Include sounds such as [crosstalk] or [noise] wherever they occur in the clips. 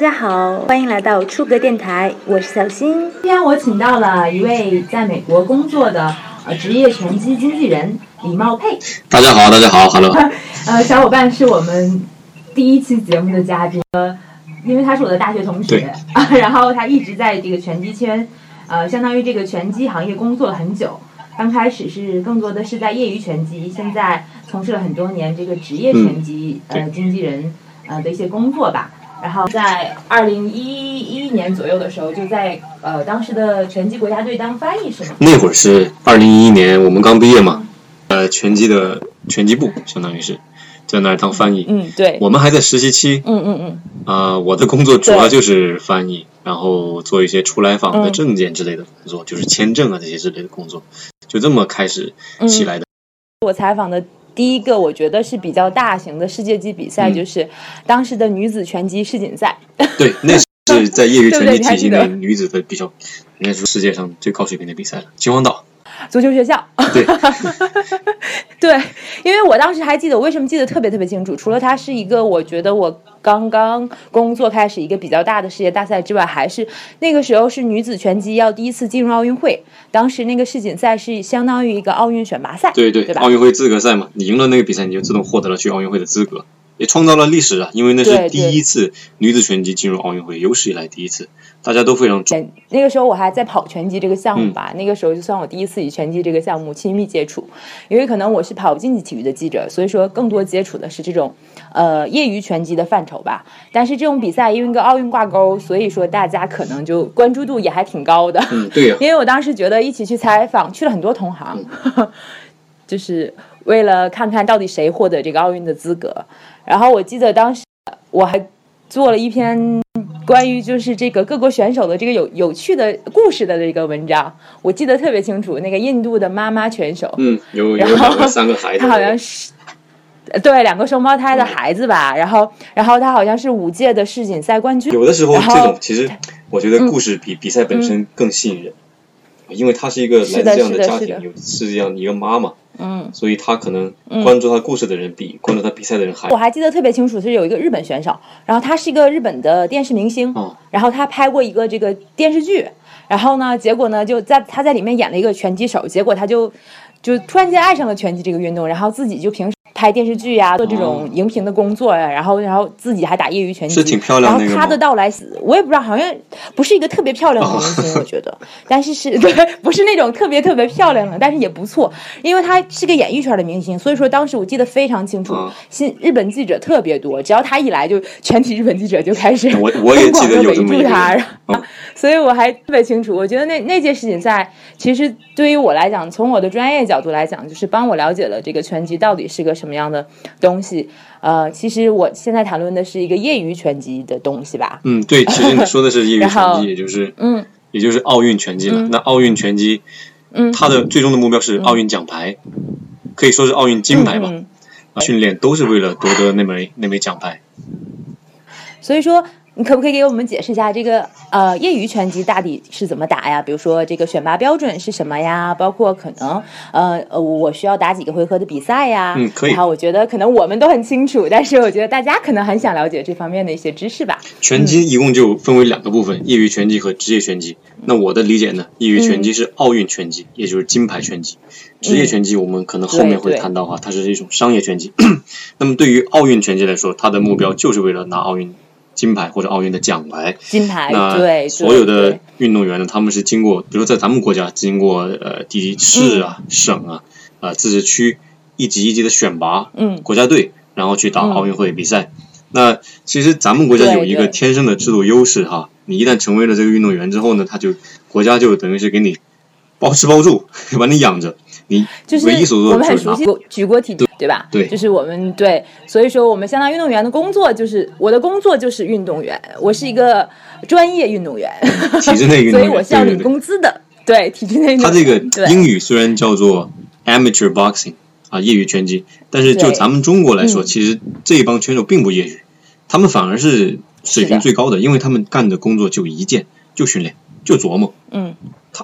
大家好，欢迎来到出格电台，我是小新。今天我请到了一位在美国工作的呃职业拳击经纪人李茂佩。大家好，大家好，Hello。[laughs] 呃，小伙伴是我们第一期节目的嘉宾，呃，因为他是我的大学同学啊，[laughs] 然后他一直在这个拳击圈，呃，相当于这个拳击行业工作了很久。刚开始是更多的是在业余拳击，现在从事了很多年这个职业拳击呃经纪人呃的一些工作吧。然后在二零一一年左右的时候，就在呃当时的拳击国家队当翻译是吗？那会儿是二零一一年，我们刚毕业嘛，呃，拳击的拳击部相当于是在那儿当翻译。嗯，对。我们还在实习期。嗯嗯嗯。啊，我的工作主要就是翻译，然后做一些出来访的证件之类的工作，就是签证啊这些之类的工作，就这么开始起来的。我采访的。第一个我觉得是比较大型的世界级比赛，就是当时的女子拳击世锦赛。对，[laughs] 那是在业余拳击体系的女子的比较，应该是世界上最高水平的比赛了。秦皇岛。足球学校，对，[laughs] 对，因为我当时还记得，我为什么记得特别特别清楚？除了它是一个，我觉得我刚刚工作开始一个比较大的世界大赛之外，还是那个时候是女子拳击要第一次进入奥运会，当时那个世锦赛是相当于一个奥运选拔赛，对对，对吧？奥运会资格赛嘛，你赢了那个比赛，你就自动获得了去奥运会的资格。也创造了历史啊！因为那是第一次女子拳击进入奥运会，有史以来第一次，大家都非常。那个时候我还在跑拳击这个项目吧，那个时候就算我第一次与拳击这个项目亲密接触，因为可能我是跑竞技体育的记者，所以说更多接触的是这种呃业余拳击的范畴吧。但是这种比赛因为跟奥运挂钩，所以说大家可能就关注度也还挺高的。嗯，对呀。[laughs] 因为我当时觉得一起去采访，去了很多同行，[laughs] 就是为了看看到底谁获得这个奥运的资格。然后我记得当时我还做了一篇关于就是这个各国选手的这个有有趣的故事的这个文章，我记得特别清楚。那个印度的妈妈选手，嗯，有有两个三个孩子，他好像是对两个双胞胎的孩子吧。然后然后他好像是五届的世锦赛冠军。有的时候这种其实我觉得故事比比赛本身更吸引人，因为他是一个来自这样的家庭，有是这样一个妈妈。嗯，所以他可能关注他故事的人比关注他比赛的人还。我还记得特别清楚，是有一个日本选手，然后他是一个日本的电视明星，然后他拍过一个这个电视剧，然后呢，结果呢就在他在里面演了一个拳击手，结果他就就突然间爱上了拳击这个运动，然后自己就平时。拍电视剧呀，做这种荧屏的工作呀，然后然后自己还打业余拳击，是挺漂亮然后他的到来，我也不知道，好像不是一个特别漂亮的明星，我觉得，但是是对，[laughs] 不是那种特别特别漂亮的，但是也不错，因为他是个演艺圈的明星，所以说当时我记得非常清楚，新日本记者特别多，只要他一来，就全体日本记者就开始我我也记得有这么一他，所以我还特别清楚。我觉得那那届世锦赛，其实对于我来讲，从我的专业角度来讲，就是帮我了解了这个拳击到底是个什么。什么样的东西？呃，其实我现在谈论的是一个业余拳击的东西吧。嗯，对，其实你说的是业余拳击，也就是嗯，也就是奥运拳击了。那奥运拳击，嗯，它的最终的目标是奥运奖牌，可以说是奥运金牌吧。训练都是为了夺得那枚那枚奖牌。所以说。你可不可以给我们解释一下这个呃业余拳击大底是怎么打呀？比如说这个选拔标准是什么呀？包括可能呃呃我需要打几个回合的比赛呀？嗯，可以。然后我觉得可能我们都很清楚，但是我觉得大家可能很想了解这方面的一些知识吧。拳击一共就分为两个部分：业余拳击和职业拳击。那我的理解呢，业余拳击是奥运拳击，也就是金牌拳击；职业拳击我们可能后面会谈到哈，它是一种商业拳击。[clears throat] 那么对于奥运拳击来说，它的目标就是为了拿奥运。金牌或者奥运的奖牌，金牌。那所有的运动员呢，他们是经过，比如说在咱们国家经过呃地市啊、省啊、呃自治区一级一级的选拔，嗯，国家队，然后去打奥运会比赛。那其实咱们国家有一个天生的制度优势哈，你一旦成为了这个运动员之后呢，他就国家就等于是给你包吃包住，[laughs] 把你养着。你就是我们很熟悉举国体对吧？对，就是我们对，所以说我们相当运动员的工作就是我的工作就是运动员，我是一个专业运动员，[laughs] 体制内运动员，所以我是要领工资的。对，体制内。他这个英语虽然叫做 amateur boxing 啊，业余拳击，但是就咱们中国来说，其实这一帮拳手并不业余，他们反而是水平最高的，因为他们干的工作就一件，就训练。就琢磨。嗯，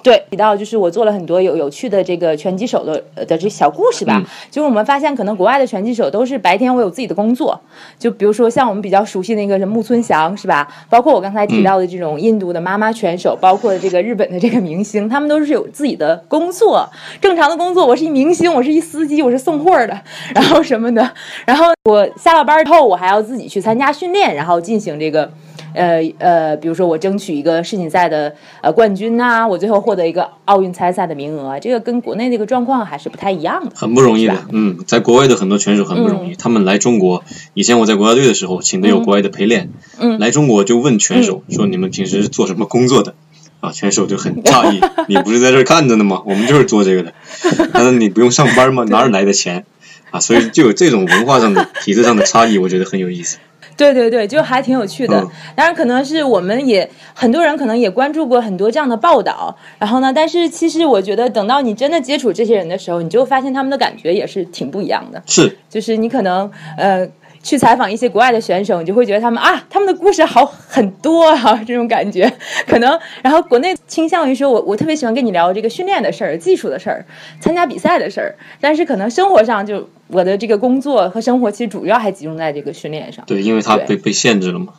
对，提到就是我做了很多有有趣的这个拳击手的的这小故事吧。就是我们发现，可能国外的拳击手都是白天我有自己的工作，就比如说像我们比较熟悉那个什么木村翔是吧？包括我刚才提到的这种印度的妈妈拳手，包括这个日本的这个明星，他们都是有自己的工作，正常的工作。我是一明星，我是一司机，我是送货的，然后什么的。然后我下了班之后，我还要自己去参加训练，然后进行这个。呃呃，比如说我争取一个世锦赛的呃冠军呐，我最后获得一个奥运参赛的名额，这个跟国内那个状况还是不太一样的，很不容易的。嗯，在国外的很多选手很不容易，他们来中国，以前我在国家队的时候，请的有国外的陪练，嗯，来中国就问选手说你们平时是做什么工作的？啊，选手就很诧异，[laughs] 你不是在这儿看着呢吗？我们就是做这个的。[laughs] 他说你不用上班吗？哪儿来的钱？啊，所以就有这种文化上的、体制上的差异，我觉得很有意思。对对对，就还挺有趣的。当然，可能是我们也很多人可能也关注过很多这样的报道。然后呢，但是其实我觉得，等到你真的接触这些人的时候，你就发现他们的感觉也是挺不一样的。是，就是你可能呃。去采访一些国外的选手，你就会觉得他们啊，他们的故事好很多啊，这种感觉可能。然后国内倾向于说，我我特别喜欢跟你聊这个训练的事儿、技术的事儿、参加比赛的事儿，但是可能生活上就我的这个工作和生活其实主要还集中在这个训练上。对，因为他被被限制了嘛。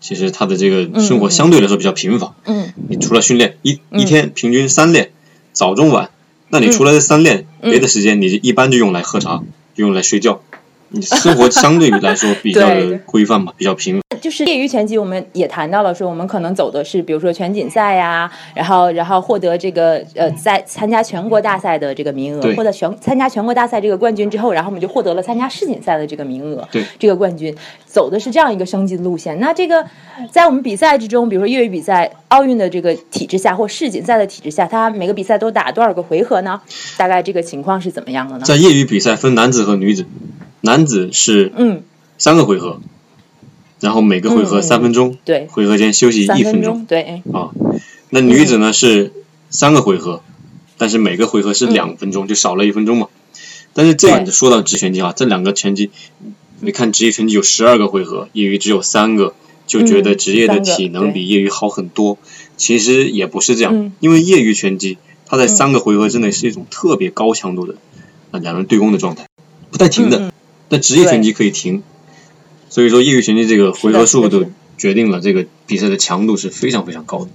其实他的这个生活相对来说比较贫乏。嗯。你除了训练，一一天平均三练，早中晚。那你除了这三练，别的时间你一般就用来喝茶，用来睡觉。你生活相对于来说比较规范吧，比较平。就是业余拳击，我们也谈到了，说我们可能走的是，比如说全锦赛呀，然后然后获得这个呃，在参加全国大赛的这个名额，获得全参加全国大赛这个冠军之后，然后我们就获得了参加世锦赛的这个名额，对，这个冠军走的是这样一个升级的路线。那这个在我们比赛之中，比如说业余比赛、奥运的这个体制下，或世锦赛的体制下，它每个比赛都打多少个回合呢？大概这个情况是怎么样的呢？在业余比赛分男子和女子。男子是嗯。三个回合，然后每个回合三分钟，对，回合间休息一分钟，对。啊。那女子呢是三个回合，但是每个回合是两分钟，就少了一分钟嘛。但是这样说到职拳击啊，这两个拳击，你看职业拳击有十二个回合，业余只有三个，就觉得职业的体能比业余好很多。其实也不是这样，因为业余拳击它在三个回合之内是一种特别高强度的啊两人对攻的状态，不带停的。但职业拳击可以停，所以说业余拳击这个回合数就决定了这个比赛的强度是非常非常高的。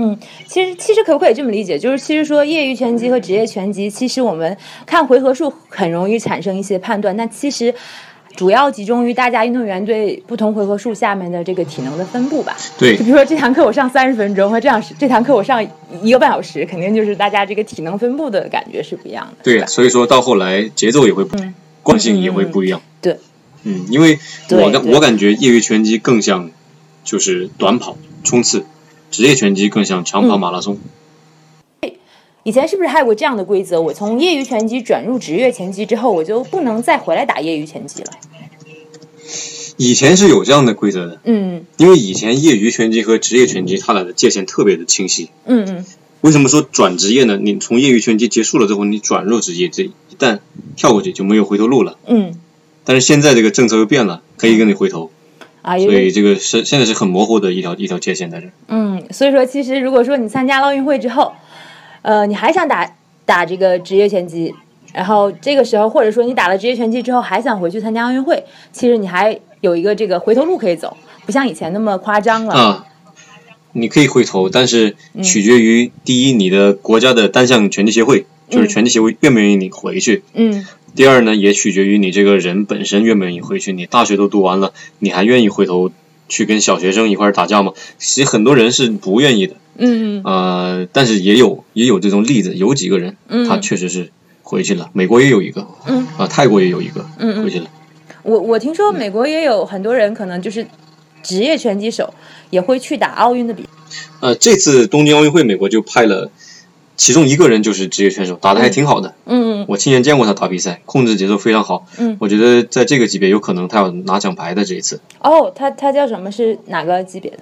嗯，其实其实可不可以这么理解？就是其实说业余拳击和职业拳击，其实我们看回合数很容易产生一些判断，那其实主要集中于大家运动员对不同回合数下面的这个体能的分布吧。对，就比如说这堂课我上三十分钟和这样这堂课我上一个半小时，肯定就是大家这个体能分布的感觉是不一样的。对，所以说到后来节奏也会不。惯性也会不一样。对，嗯，因为我感我感觉业余拳击更像就是短跑冲刺，职业拳击更像长跑马拉松。以前是不是还有过这样的规则？我从业余拳击转入职业拳击之后，我就不能再回来打业余拳击了？以前是有这样的规则的。嗯，因为以前业余拳击和职业拳击它俩的界限特别的清晰。嗯嗯。为什么说转职业呢？你从业余拳击结束了之后，你转入职业，这一旦跳过去就没有回头路了。嗯。但是现在这个政策又变了，可以跟你回头。啊，所以这个是现在是很模糊的一条一条界限在这。嗯，所以说其实如果说你参加奥运会之后，呃，你还想打打这个职业拳击，然后这个时候或者说你打了职业拳击之后还想回去参加奥运会，其实你还有一个这个回头路可以走，不像以前那么夸张了。啊。你可以回头，但是取决于第一，你的国家的单项拳击协会，就是拳击协会愿不愿意你回去。嗯。第二呢，也取决于你这个人本身愿不愿意回去。你大学都读完了，你还愿意回头去跟小学生一块打架吗？其实很多人是不愿意的。嗯。呃，但是也有也有这种例子，有几个人，他确实是回去了。美国也有一个。嗯。啊，泰国也有一个。嗯回去了。我我听说美国也有很多人，可能就是职业拳击手。也会去打奥运的比。呃，这次东京奥运会，美国就派了其中一个人，就是职业选手，打的还挺好的。嗯我亲眼见过他打比赛，控制节奏非常好。嗯。我觉得在这个级别，有可能他要拿奖牌的这一次。哦，他他叫什么？是哪个级别的？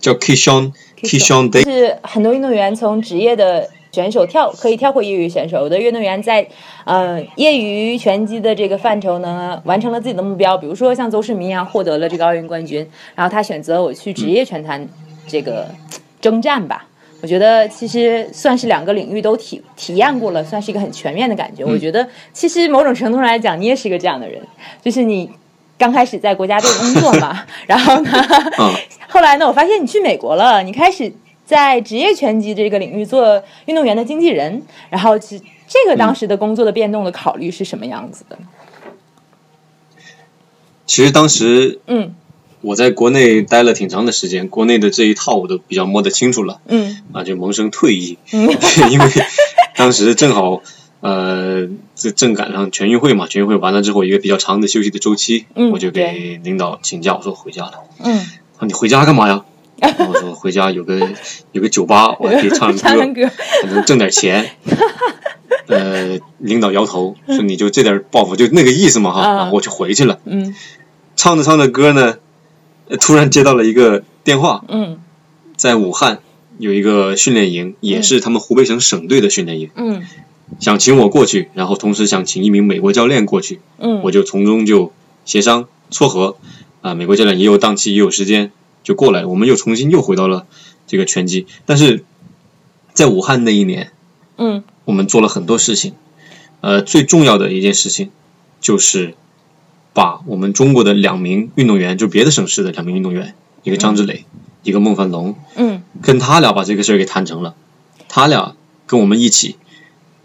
叫 Kishon Kishon Day。是很多运动员从职业的。选手跳可以跳过业余选手，有的运动员在呃业余拳击的这个范畴呢，完成了自己的目标，比如说像邹市明一样获得了这个奥运冠军，然后他选择我去职业拳坛这个征战吧。我觉得其实算是两个领域都体体验过了，算是一个很全面的感觉。我觉得其实某种程度上来讲，你也是一个这样的人，就是你刚开始在国家队工作嘛，[laughs] 然后呢，后来呢，我发现你去美国了，你开始在职业拳击这个领域做运动员的经纪人，然后这这个当时的工作的变动的考虑是什么样子的？其实当时，嗯。我在国内待了挺长的时间，国内的这一套我都比较摸得清楚了。嗯，啊，就萌生退役，嗯 [laughs] 因为当时正好呃，这正赶上全运会嘛，全运会完了之后一个比较长的休息的周期，我就给领导请假，我说回家了。嗯，说你回家干嘛呀？我说回家有个有个酒吧，我还可以唱歌，还能挣点钱。呃，领导摇头说你就这点抱负就那个意思嘛哈，然后我就回去了。嗯，唱着唱着歌呢。突然接到了一个电话，嗯，在武汉有一个训练营，也是他们湖北省省队的训练营，嗯，想请我过去，然后同时想请一名美国教练过去，嗯，我就从中就协商撮合，啊，美国教练也有档期也有时间，就过来了，我们又重新又回到了这个拳击，但是在武汉那一年，嗯，我们做了很多事情，呃，最重要的一件事情就是。把我们中国的两名运动员，就别的省市的两名运动员，一个张志磊，一个孟凡龙，嗯，跟他俩把这个事儿给谈成了，他俩跟我们一起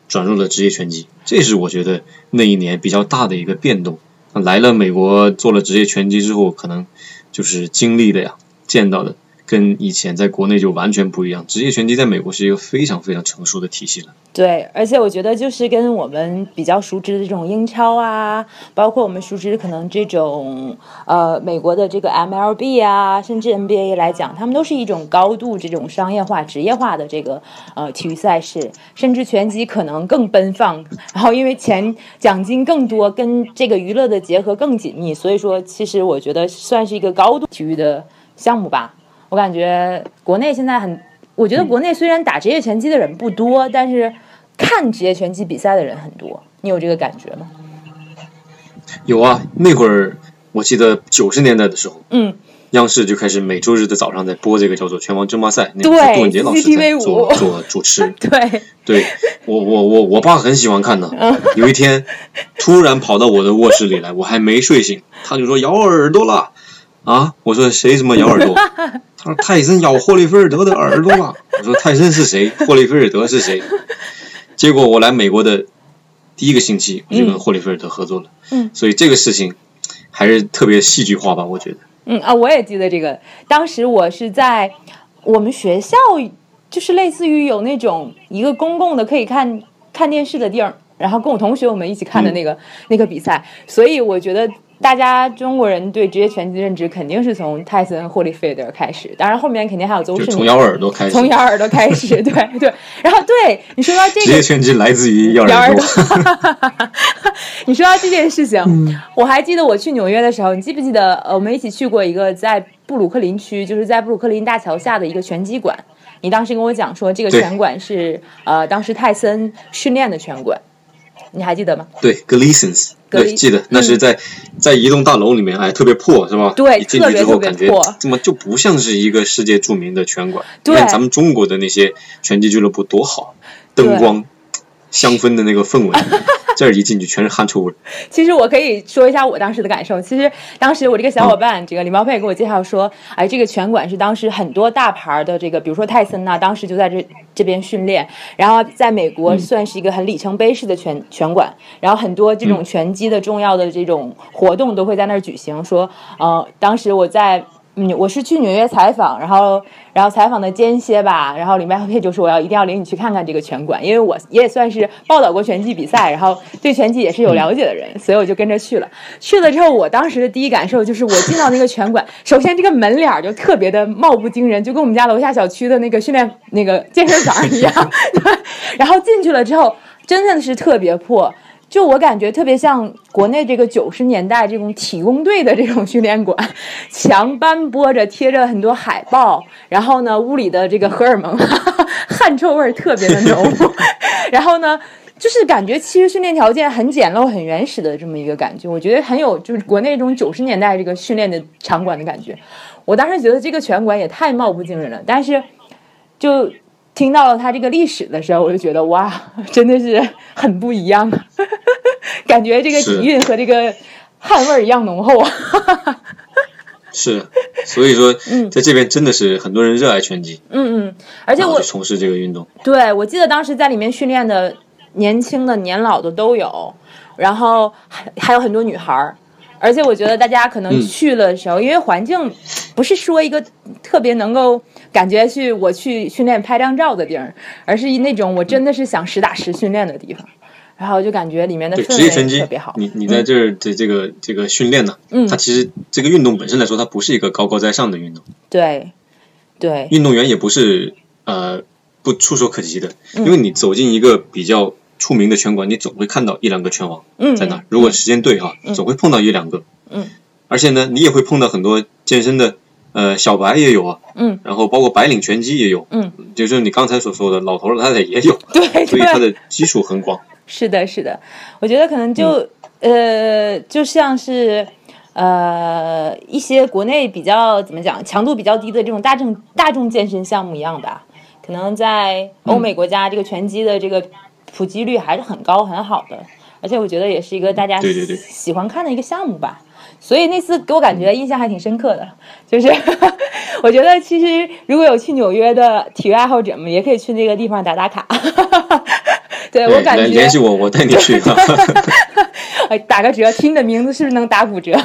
转入了职业拳击，这是我觉得那一年比较大的一个变动。来了美国做了职业拳击之后，可能就是经历的呀，见到的。跟以前在国内就完全不一样，职业拳击在美国是一个非常非常成熟的体系了。对，而且我觉得就是跟我们比较熟知的这种英超啊，包括我们熟知可能这种呃美国的这个 MLB 啊，甚至 NBA 来讲，他们都是一种高度这种商业化、职业化的这个呃体育赛事，甚至拳击可能更奔放，然后因为钱奖金更多，跟这个娱乐的结合更紧密，所以说其实我觉得算是一个高度体育的项目吧。我感觉国内现在很，我觉得国内虽然打职业拳击的人不多，但是看职业拳击比赛的人很多。你有这个感觉吗？有啊，那会儿我记得九十年代的时候，嗯，央视就开始每周日的早上在播这个叫做《拳王争霸赛》，那个杜文杰老师在做做主持。[laughs] 对，对我我我我爸很喜欢看的。有一天突然跑到我的卧室里来，我还没睡醒，他就说咬耳朵了。啊！我说谁什么咬耳朵？[laughs] 他说泰森咬霍利菲尔德的耳朵了。我说泰森是谁？霍利菲尔德是谁？结果我来美国的第一个星期，我就跟霍利菲尔德合作了。嗯，所以这个事情还是特别戏剧化吧？我觉得。嗯啊，我也记得这个。当时我是在我们学校，就是类似于有那种一个公共的可以看看电视的地儿，然后跟我同学我们一起看的那个那个比赛。所以我觉得。大家中国人对职业拳击的认知肯定是从泰森、霍利菲德开始，当然后面肯定还有邹市明。从咬耳朵开始。从咬耳朵开始，对对。然后对你说到这个，职业拳击来自于咬耳朵。你说到这件事情，[laughs] 我还记得我去纽约的时候，你记不记得？呃，我们一起去过一个在布鲁克林区，就是在布鲁克林大桥下的一个拳击馆。你当时跟我讲说，这个拳馆是呃，当时泰森训练的拳馆。你还记得吗？对，Gleasons，对，记得那是在在一栋大楼里面，哎，特别破，是吧？对，进去之后感觉怎么就不像是一个世界著名的拳馆？对，咱们中国的那些拳击俱乐部多好，灯光、香氛的那个氛围。这儿一进去全是汗臭味。[laughs] 其实我可以说一下我当时的感受。其实当时我这个小伙伴，这个李茂佩给我介绍说，哎，这个拳馆是当时很多大牌的这个，比如说泰森呐，当时就在这这边训练。然后在美国算是一个很里程碑式的拳拳馆。然后很多这种拳击的重要的这种活动都会在那儿举行。说，呃，当时我在。嗯，我是去纽约采访，然后，然后采访的间歇吧，然后李麦佩就说我要一定要领你去看看这个拳馆，因为我也算是报道过拳击比赛，然后对拳击也是有了解的人，所以我就跟着去了。去了之后，我当时的第一感受就是我进到那个拳馆，首先这个门脸就特别的貌不惊人，就跟我们家楼下小区的那个训练那个健身房一样。[laughs] 然后进去了之后，真的是特别破。就我感觉特别像国内这个九十年代这种体工队的这种训练馆，墙斑驳着贴着很多海报，然后呢，屋里的这个荷尔蒙汗臭味特别的浓，然后呢，就是感觉其实训练条件很简陋、很原始的这么一个感觉，我觉得很有就是国内这种九十年代这个训练的场馆的感觉。我当时觉得这个拳馆也太貌不惊人了，但是就听到了他这个历史的时候，我就觉得哇，[laughs] 真的是很不一样啊，[laughs] 感觉这个底蕴和这个汗味儿一样浓厚啊。是，所以说，[laughs] 在这边真的是很多人热爱拳击。嗯嗯，而且我从事这个运动。对，我记得当时在里面训练的年轻的、年老的都有，然后还还有很多女孩儿。而且我觉得大家可能去的时候，因为环境不是说一个特别能够感觉去我去训练拍张照的地儿，而是那种我真的是想实打实训练的地方。然后就感觉里面的职业拳击特别好。你你在这儿的这个这个训练呢？嗯，它其实这个运动本身来说，它不是一个高高在上的运动。对，对。运动员也不是呃不触手可及的，因为你走进一个比较出名的拳馆，你总会看到一两个拳王在那。如果时间对哈，总会碰到一两个。嗯。而且呢，你也会碰到很多健身的呃小白也有啊。嗯。然后包括白领拳击也有。嗯。就是你刚才所说的老头老太太也有。[laughs] 对。所以它的基础很广。是的，是的，我觉得可能就呃，就像是呃一些国内比较怎么讲强度比较低的这种大众大众健身项目一样吧。可能在欧美国家，这个拳击的这个普及率还是很高很好的，而且我觉得也是一个大家喜欢看的一个项目吧。所以那次给我感觉印象还挺深刻的，就是 [laughs] 我觉得其实如果有去纽约的体育爱好者们，也可以去那个地方打打卡。[laughs] 对我感觉联系我，我带你去。[laughs] 打个折，听你的名字是不是能打五折？[laughs]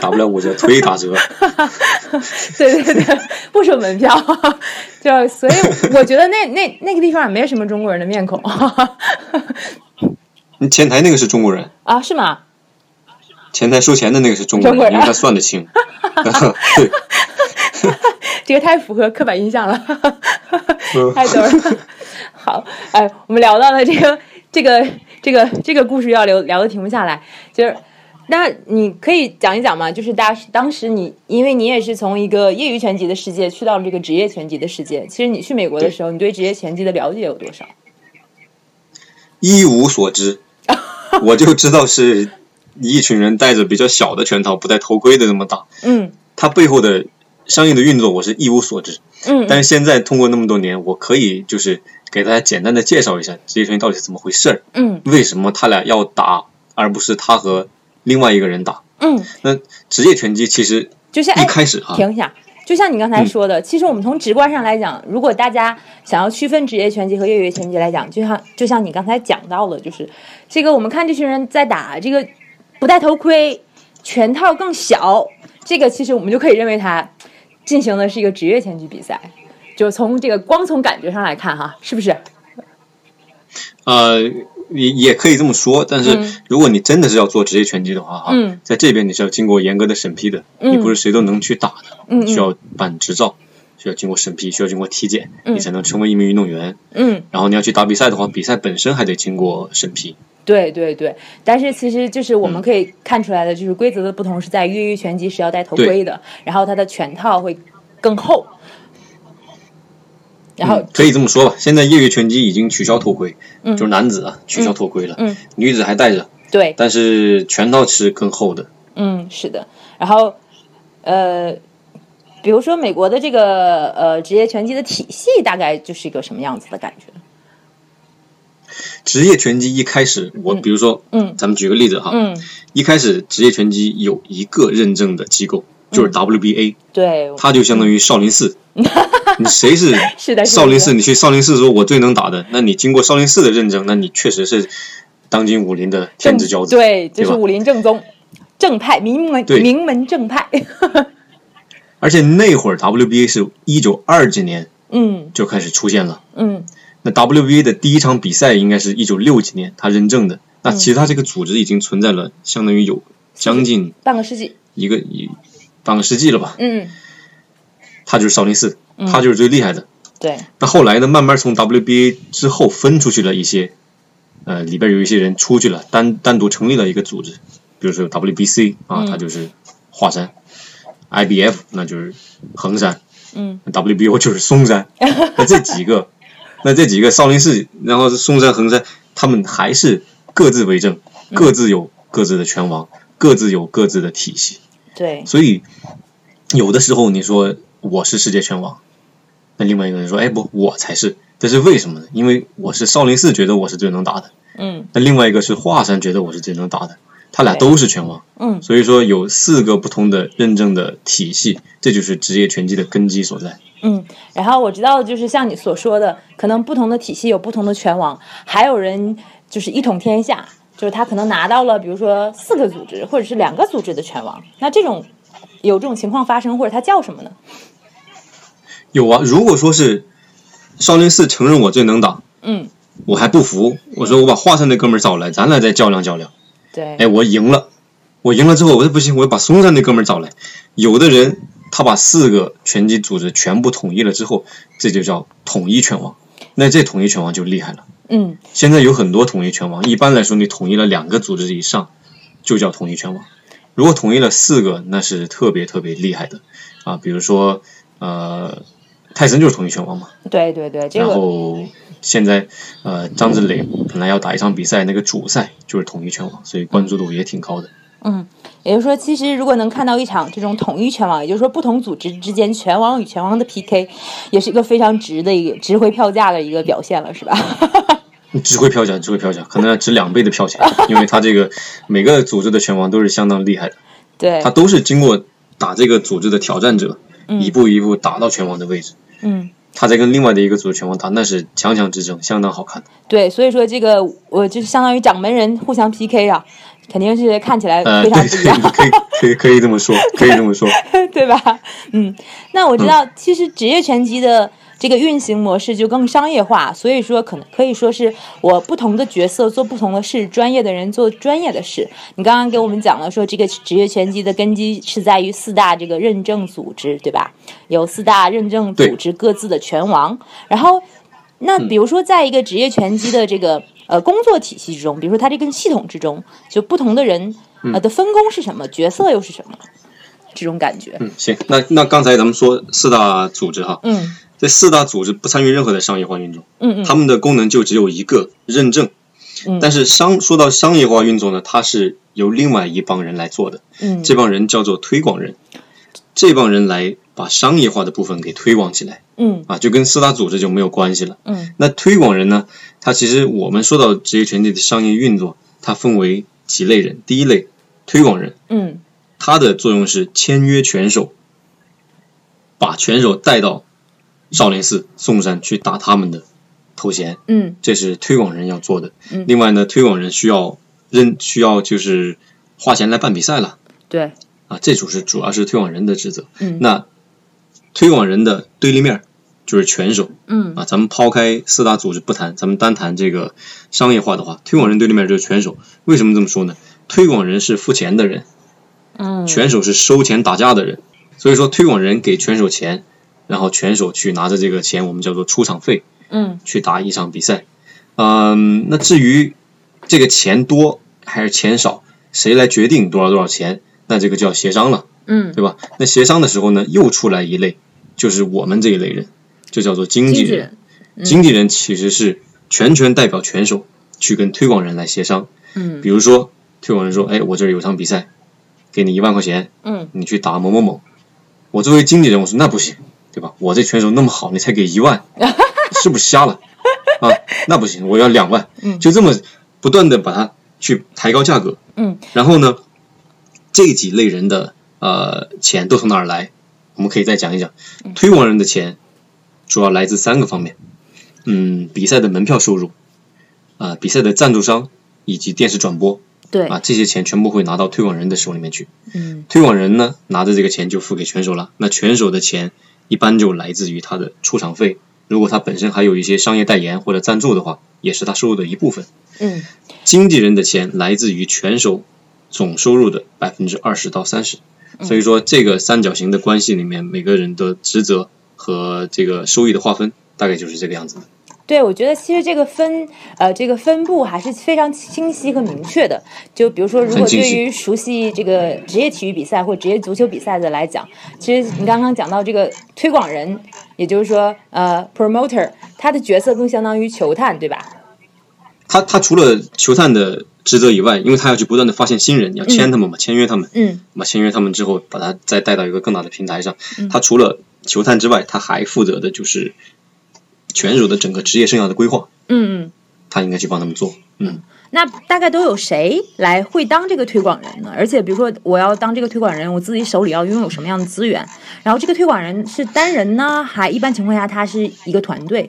打不了五折，腿打折。[laughs] 对对对，不收门票。[laughs] 就所以我觉得那那那个地方也没有什么中国人的面孔。你前台那个是中国人啊？是吗？前台收钱的那个是中国人，因为他算得清。对，这个太符合刻板印象了，太逗了。好，哎，我们聊到了这个，这个，这个，这个故事要聊聊的停不下来。就是，那你可以讲一讲吗？就是当当时你，因为你也是从一个业余拳击的世界去到了这个职业拳击的世界。其实你去美国的时候，你对职业拳击的了解有多少？一无所知，我就知道是一群人戴着比较小的拳套，不戴头盔的那么打。嗯，它背后的相应的运作，我是一无所知。嗯，但是现在通过那么多年，我可以就是。给大家简单的介绍一下职业拳击到底是怎么回事儿。嗯，为什么他俩要打，而不是他和另外一个人打？嗯，那职业拳击其实就像一开始哈，停一下，就像你刚才说的，其实我们从直观上来讲，如果大家想要区分职业拳击和业余拳击来讲，就像就像你刚才讲到的，就是这个我们看这群人在打这个不戴头盔，拳套更小，这个其实我们就可以认为他进行的是一个职业拳击比赛。就从这个光从感觉上来看，哈，是不是？呃，也也可以这么说，但是如果你真的是要做职业拳击的话，哈，在这边你是要经过严格的审批的，你不是谁都能去打的，需要办执照，需要经过审批，需要经过体检，你才能成为一名运动员。嗯，然后你要去打比赛的话，比赛本身还得经过审批。对对对，但是其实就是我们可以看出来的，就是规则的不同是在越狱拳击是要戴头盔的，然后它的拳套会更厚。然后可以这么说吧，现在业余拳击已经取消头盔，嗯就是男子啊取消头盔了，嗯女子还戴着。对，但是拳套是更厚的。嗯，是的。然后，呃，比如说美国的这个呃职业拳击的体系，大概就是一个什么样子的感觉？职业拳击一开始，我比如说，嗯，咱们举个例子哈，嗯，一开始职业拳击有一个认证的机构，就是 WBA，对，它就相当于少林寺。[laughs] 你谁是少林寺？你去少林寺说，我最能打的，那你经过少林寺的认证，那你确实是当今武林的天之骄子，对，就是武林正宗正派名门名门正派。[laughs] 而且那会儿 WBA 是一九二几年，嗯，就开始出现了，嗯，那 WBA 的第一场比赛应该是一九六几年他认证的，那其实他这个组织已经存在了，相当于有将近半个世纪，一个一半个世纪了吧，嗯。他就是少林寺，他就是最厉害的。对。那后来呢？慢慢从 WBA 之后分出去了一些，呃，里边有一些人出去了，单单独成立了一个组织，比如说 WBC 啊，他就是华山；IBF 那就是衡山；嗯，WBO 就是嵩山。那这几个，[laughs] 那这几个少林寺，然后是嵩山、衡山，他们还是各自为政，各自有各自的拳王，各自有各自的体系。对。所以有的时候你说。我是世界拳王，那另外一个人说，哎不，我才是，这是为什么呢？因为我是少林寺觉得我是最能打的，嗯，那另外一个是华山觉得我是最能打的，他俩都是拳王，嗯，所以说有四个不同的认证的体系，这就是职业拳击的根基所在。嗯，然后我知道，就是像你所说的，可能不同的体系有不同的拳王，还有人就是一统天下，就是他可能拿到了，比如说四个组织或者是两个组织的拳王，那这种有这种情况发生，或者他叫什么呢？有啊，如果说是少林寺承认我最能打，嗯，我还不服，我说我把华山那哥们儿找来，咱俩再较量较量。对，哎，我赢了，我赢了之后，我说不行，我要把嵩山那哥们儿找来。有的人他把四个拳击组织全部统一了之后，这就叫统一拳王。那这统一拳王就厉害了。嗯现在有很多统一拳王，一般来说你统一了两个组织以上，就叫统一拳王。如果统一了四个，那是特别特别厉害的啊。比如说，呃，泰森就是统一拳王嘛。对对对，这然后现在呃，张志磊本来要打一场比赛，那个主赛就是统一拳王，所以关注度也挺高的。嗯，也就是说，其实如果能看到一场这种统一拳王，也就是说不同组织之间拳王与拳王的 PK，也是一个非常值的一个值回票价的一个表现了，是吧？[laughs] 值回票价，值回票价，可能要值两倍的票钱，[laughs] 因为他这个每个组织的拳王都是相当厉害的，对他，都是经过打这个组织的挑战者，一步一步打到拳王的位置。嗯。他在跟另外的一个组织拳王打，那是强强之争，相当好看。对，所以说这个我就是相当于掌门人互相 PK 啊，肯定是看起来呃，非常不一样，可以可以可以这么说，可以这么说。[laughs] 对吧？嗯，那我知道，其实职业拳击的这个运行模式就更商业化，所以说可能可以说是我不同的角色做不同的事，专业的人做专业的事。你刚刚给我们讲了说，这个职业拳击的根基是在于四大这个认证组织，对吧？有四大认证组织各自的拳王，然后那比如说在一个职业拳击的这个呃工作体系之中，比如说它这个系统之中，就不同的人呃的分工是什么，角色又是什么？这种感觉，嗯，行，那那刚才咱们说四大组织哈，嗯这四大组织不参与任何的商业化运作，嗯嗯，他们的功能就只有一个认证。嗯但是商说到商业化运作呢，它是由另外一帮人来做的，嗯这帮人叫做推广人，这帮人来把商业化的部分给推广起来嗯啊，就跟四大组织就没有关系了。嗯那推广人呢，他其实我们说到职业拳击的商业运作，它分为几类人，第一类推广人。嗯他的作用是签约拳手，把拳手带到少林寺、嵩山去打他们的头衔，嗯这是推广人要做的。嗯另外呢，推广人需要认需要就是花钱来办比赛了对，啊，这主是主要是推广人的职责。嗯那推广人的对立面就是拳手嗯啊，咱们抛开四大组织不谈，咱们单谈这个商业化的话，推广人对立面就是拳手。为什么这么说呢？推广人是付钱的人。嗯拳手是收钱打架的人，所以说推广人给拳手钱，然后拳手去拿着这个钱，我们叫做出场费，嗯去打一场比赛。嗯，那至于这个钱多还是钱少，谁来决定多少多少钱，那这个就要协商了，嗯对吧？那协商的时候呢，又出来一类，就是我们这一类人，就叫做经纪人。经纪人其实是全权代表拳手去跟推广人来协商。嗯比如说，推广人说：“哎，我这儿有场比赛，给你一万块钱，嗯你去打某某某。我作为经纪人，我说那不行，对吧？我这拳手那么好，你才给一万，[laughs] 是不是瞎了啊？那不行，我要两万。嗯就这么不断的把它去抬高价格。嗯然后呢，这几类人的呃钱都从哪儿来？我们可以再讲一讲。嗯推广人的钱主要来自三个方面，嗯，比赛的门票收入，啊、比赛的赞助商以及电视转播对啊，这些钱全部会拿到推广人的手里面去。嗯推广人呢，拿着这个钱就付给拳手了。那拳手的钱一般就来自于他的出场费，如果他本身还有一些商业代言或者赞助的话，也是他收入的一部分。嗯经纪人的钱来自于拳手总收入的百分之二十到三十，所以说这个三角形的关系里面，每个人的职责和这个收益的划分大概就是这个样子的。对，我觉得其实这个分呃这个分布还是非常清晰和明确的。就比如说，如果对于熟悉这个职业体育比赛或职业足球比赛的来讲，其实你刚刚讲到这个推广人，也就是说呃 promoter，他的角色更相当于球探，对吧？他他除了球探的职责以外，因为他要去不断的发现新人，你要签他们嘛，签约他们，嗯嘛签约他们之后，把他再带到一个更大的平台上。嗯他除了球探之外，他还负责的就是选手的整个职业生涯的规划。嗯嗯。他应该去帮他们做。嗯。那大概都有谁来会当这个推广人呢？而且比如说我要当这个推广人，我自己手里要拥有什么样的资源？然后这个推广人是单人呢，还一般情况下他是一个团队？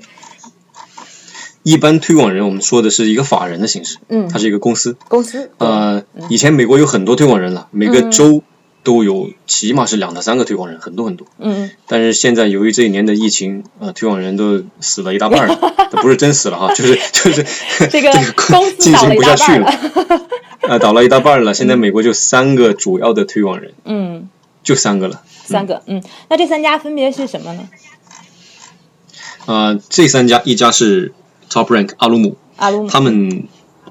一般推广人我们说的是一个法人的形式，嗯，它是一个公司。公司。呃，以前美国有很多推广人了，每个州。都有起码是两到三个推广人，很多很多。嗯但是现在由于这一年的疫情，呃，推广人都死了一大半了，[laughs] 不是真死了哈，[laughs] 就是就是这个 [laughs] 进行不下去了。啊，倒了一大半了。现在美国就三个主要的推广人。嗯。就三个了。三个，嗯。那这三家分别是什么呢？啊，这三家，一家是 Top Rank 阿鲁姆，阿鲁姆，他们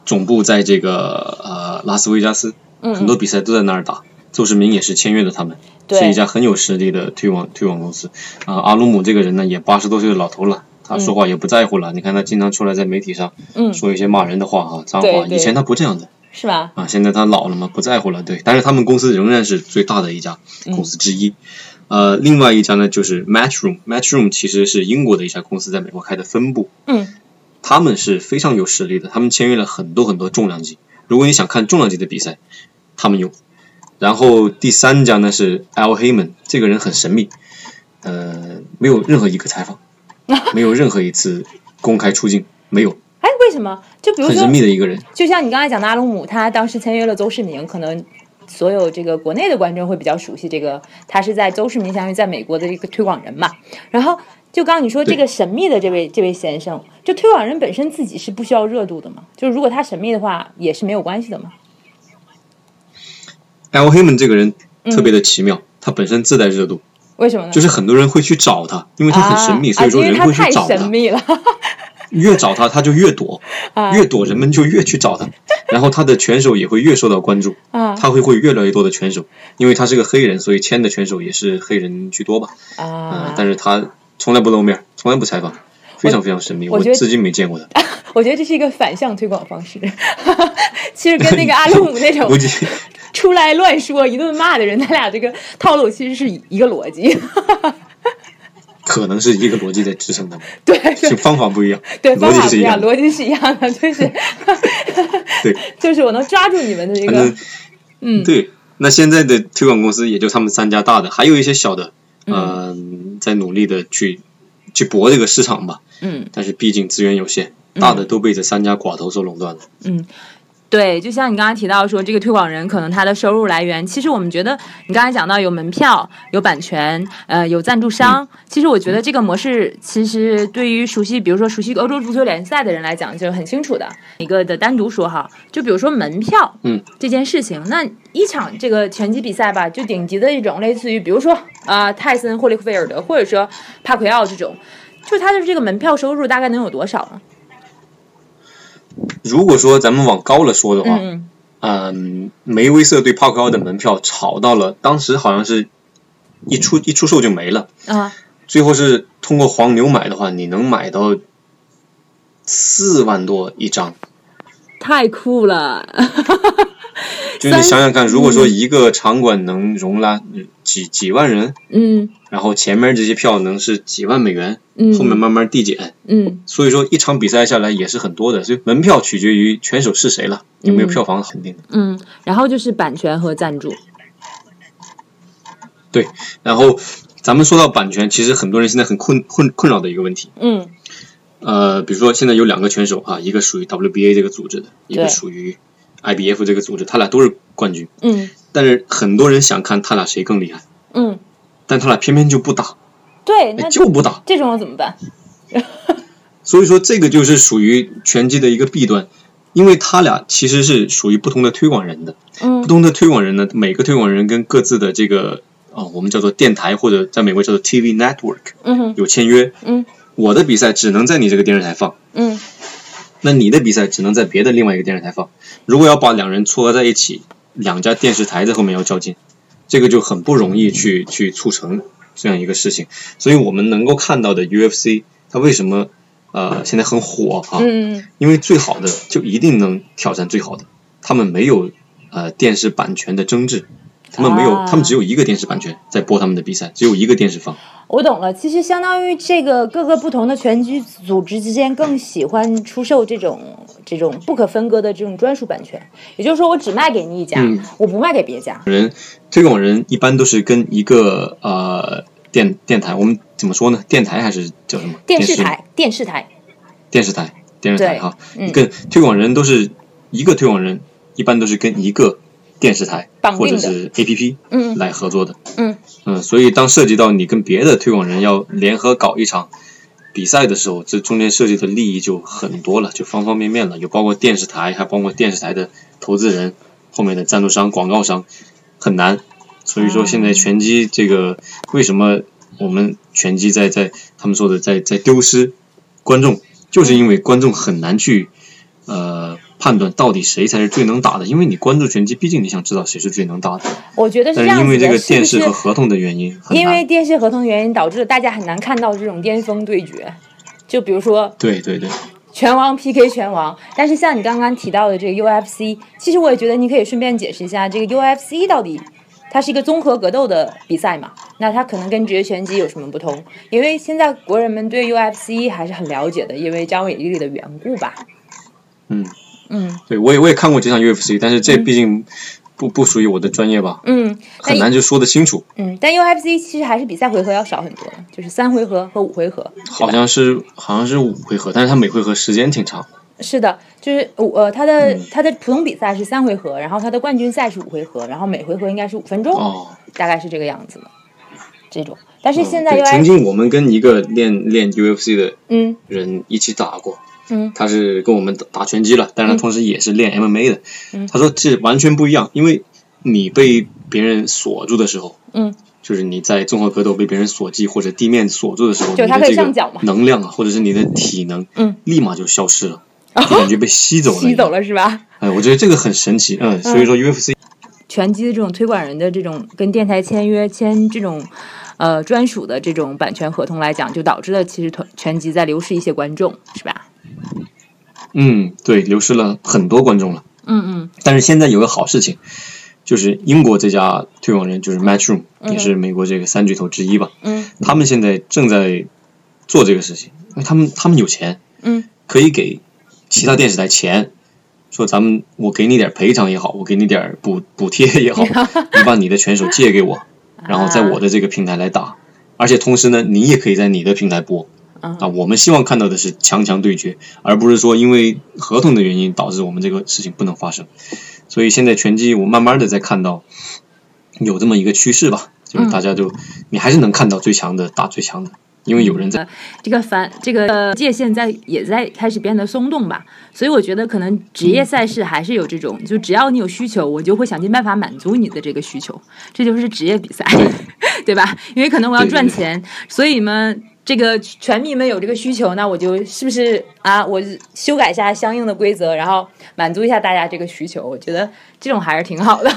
总部在这个呃拉斯维加斯，很多比赛都在那儿打。邹市明也是签约的，他们是一家很有实力的推广推广公司。啊，阿鲁姆这个人呢，也八十多岁的老头了，他说话也不在乎了。你看他经常出来在媒体上说一些骂人的话哈，脏话。以前他不这样的，是吧？啊，现在他老了嘛，不在乎了。对，但是他们公司仍然是最大的一家公司之一。呃，另外一家呢，就是 Matchroom，Matchroom 其实是英国的一家公司，在美国开的分部。嗯，他们是非常有实力的，他们签约了很多很多重量级。如果你想看重量级的比赛，他们有。然后第三家呢是 Al Heyman，这个人很神秘，呃，没有任何一个采访，[laughs] 没有任何一次公开出镜，没有。哎，为什么？就比如说很神秘的一个人，就像你刚才讲的阿鲁姆，他当时签约了邹市明，可能所有这个国内的观众会比较熟悉这个，他是在邹市明相当于在美国的一个推广人嘛。然后就刚刚你说这个神秘的这位这位先生，就推广人本身自己是不需要热度的嘛？就是如果他神秘的话，也是没有关系的嘛？Al Heyman 这个人特别的奇妙，他本身自带热度。为什么呢？就是很多人会去找他，因为他很神秘，所以说人会去找他。神秘了，越找他他就越躲，[laughs] 越躲人们就越去找他，然后他的拳手也会越受到关注。他会会越来越多的拳手，因为他是个黑人，所以签的拳手也是黑人居多吧。啊，但是他从来不露面，从来不采访，非常非常神秘，我至今没见过他。[laughs] 我觉得这是一个反向推广方式，[laughs] 其实跟那个阿鲁姆那种。[laughs] 出来乱说一顿骂的人，他俩这个套路其实是一个逻辑，可能是一个逻辑在支撑他们。对，就方法不一样，对，逻辑是一样，逻辑是一样的，就是，对，就是我能抓住你们的这个，嗯，对。那现在的推广公司也就他们三家大的，还有一些小的，嗯，在努力的去去搏这个市场吧，嗯，但是毕竟资源有限，大的都被这三家寡头所垄断了，嗯。对，就像你刚刚提到说，这个推广人可能他的收入来源，其实我们觉得你刚才讲到有门票、有版权、呃有赞助商，其实我觉得这个模式其实对于熟悉，比如说熟悉欧洲足球联赛的人来讲就是很清楚的。一个的单独说哈，就比如说门票，嗯，这件事情，那一场这个拳击比赛吧，就顶级的一种，类似于比如说啊泰森、霍利菲尔德，或者说帕奎奥这种，就他的这个门票收入大概能有多少呢？如果说咱们往高了说的话，嗯，梅威瑟对帕克奥的门票炒到了，当时好像是一出一出售就没了啊。最后是通过黄牛买的话，你能买到四万多一张，太酷了。就你想想看，如果说一个场馆能容纳几几万人，嗯，然后前面这些票能是几万美元，嗯，后面慢慢递减，嗯，所以说一场比赛下来也是很多的，所以门票取决于拳手是谁了，有没有票房肯定的，嗯，然后就是版权和赞助，对，然后咱们说到版权，其实很多人现在很困困困扰的一个问题，嗯，呃，比如说现在有两个拳手啊，一个属于 WBA 这个组织的，一个属于。IBF 这个组织，他俩都是冠军。嗯。但是很多人想看他俩谁更厉害。嗯。但他俩偏偏就不打。对，那就不打。这种怎么办？[laughs] 所以说，这个就是属于拳击的一个弊端，因为他俩其实是属于不同的推广人的。嗯。不同的推广人呢，每个推广人跟各自的这个啊，我们叫做电台或者在美国叫做 TV network，嗯有签约。嗯。我的比赛只能在你这个电视台放。嗯。那你的比赛只能在别的另外一个电视台放。如果要把两人撮合在一起，两家电视台在后面要较劲，这个就很不容易去去促成这样一个事情。所以我们能够看到的 UFC，它为什么呃现在很火啊？嗯。因为最好的就一定能挑战最好的，他们没有呃电视版权的争执。他们没有，他们只有一个电视版权在播他们的比赛，只有一个电视放。我懂了，其实相当于这个各个不同的拳击组织之间更喜欢出售这种这种不可分割的这种专属版权，也就是说我只卖给你一家，我不卖给别家。人推广人一般都是跟一个呃电电台，我们怎么说呢？电台还是叫什么？电视台，电视台，电视台，电视台哈。跟推广人都是一个推广人，一般都是跟一个。电视台或者是 A P P 来合作的，嗯嗯，所以当涉及到你跟别的推广人要联合搞一场比赛的时候，这中间涉及的利益就很多了，就方方面面了，有包括电视台，还包括电视台的投资人、后面的赞助商、广告商，很难。所以说现在拳击这个为什么我们拳击在在他们说的在在丢失观众，就是因为观众很难去呃。判断到底谁才是最能打的，因为你关注拳击，毕竟你想知道谁是最能打的。我觉得是因为这个电视和合同的原因，因为电视合同原因导致了大家很难看到这种巅峰对决。就比如说，对对对，拳王 PK 拳王。但是像你刚刚提到的这个 UFC，其实我也觉得你可以顺便解释一下，这个 UFC 到底它是一个综合格斗的比赛嘛？那它可能跟职业拳击有什么不同？因为现在国人们对 UFC 还是很了解的，因为张伟丽的缘故吧。嗯。嗯，对我也我也看过这场 UFC，但是这毕竟不不属于我的专业吧，嗯，很难就说得清楚。嗯，但 UFC 其实还是比赛回合要少很多，就是三回合和五回合。好像是好像是五回合，但是它每回合时间挺长。是的，就是五呃，它的他的普通比赛是三回合，然后他的冠军赛是五回合，然后每回合应该是五分钟，哦，大概是这个样子的这种。但是现在曾经我们跟一个练练 UFC 的嗯人一起打过。嗯，他是跟我们打拳击了，但是他同时也是练 MMA 的。嗯，他说这完全不一样，因为你被别人锁住的时候，嗯，就是你在综合格斗被别人锁击或者地面锁住的时候，就他可以上脚嘛，能量啊，或者是你的体能，嗯，立马就消失了，就感觉被吸走了，吸走了是吧？哎，我觉得这个很神奇，嗯，所以说 UFC 拳击的这种推广人的这种跟电台签约签这种呃专属的这种版权合同来讲，就导致了其实拳拳击在流失一些观众，是吧？嗯，对，流失了很多观众了。嗯嗯。但是现在有个好事情，就是英国这家推广人就是 Matchroom，也是美国这个三巨头之一吧。嗯。他们现在正在做这个事情，因为他们他们有钱，嗯，可以给其他电视台钱，说咱们我给你点赔偿也好，我给你点补补贴也好，[laughs] 你把你的拳手借给我，然后在我的这个平台来打，而且同时呢，你也可以在你的平台播。啊，我们希望看到的是强强对决，而不是说因为合同的原因导致我们这个事情不能发生。所以现在拳击我慢慢的在看到有这么一个趋势吧，就是大家就你还是能看到最强的打最强的，因为有人在。这个反这个界限在也在开始变得松动吧，所以我觉得可能职业赛事还是有这种，就只要你有需求，我就会想尽办法满足你的这个需求，这就是职业比赛，[laughs] 对吧？因为可能我要赚钱，所以呢。这个全迷们有这个需求，那我就是不是啊？我修改一下相应的规则，然后满足一下大家这个需求。我觉得这种还是挺好的。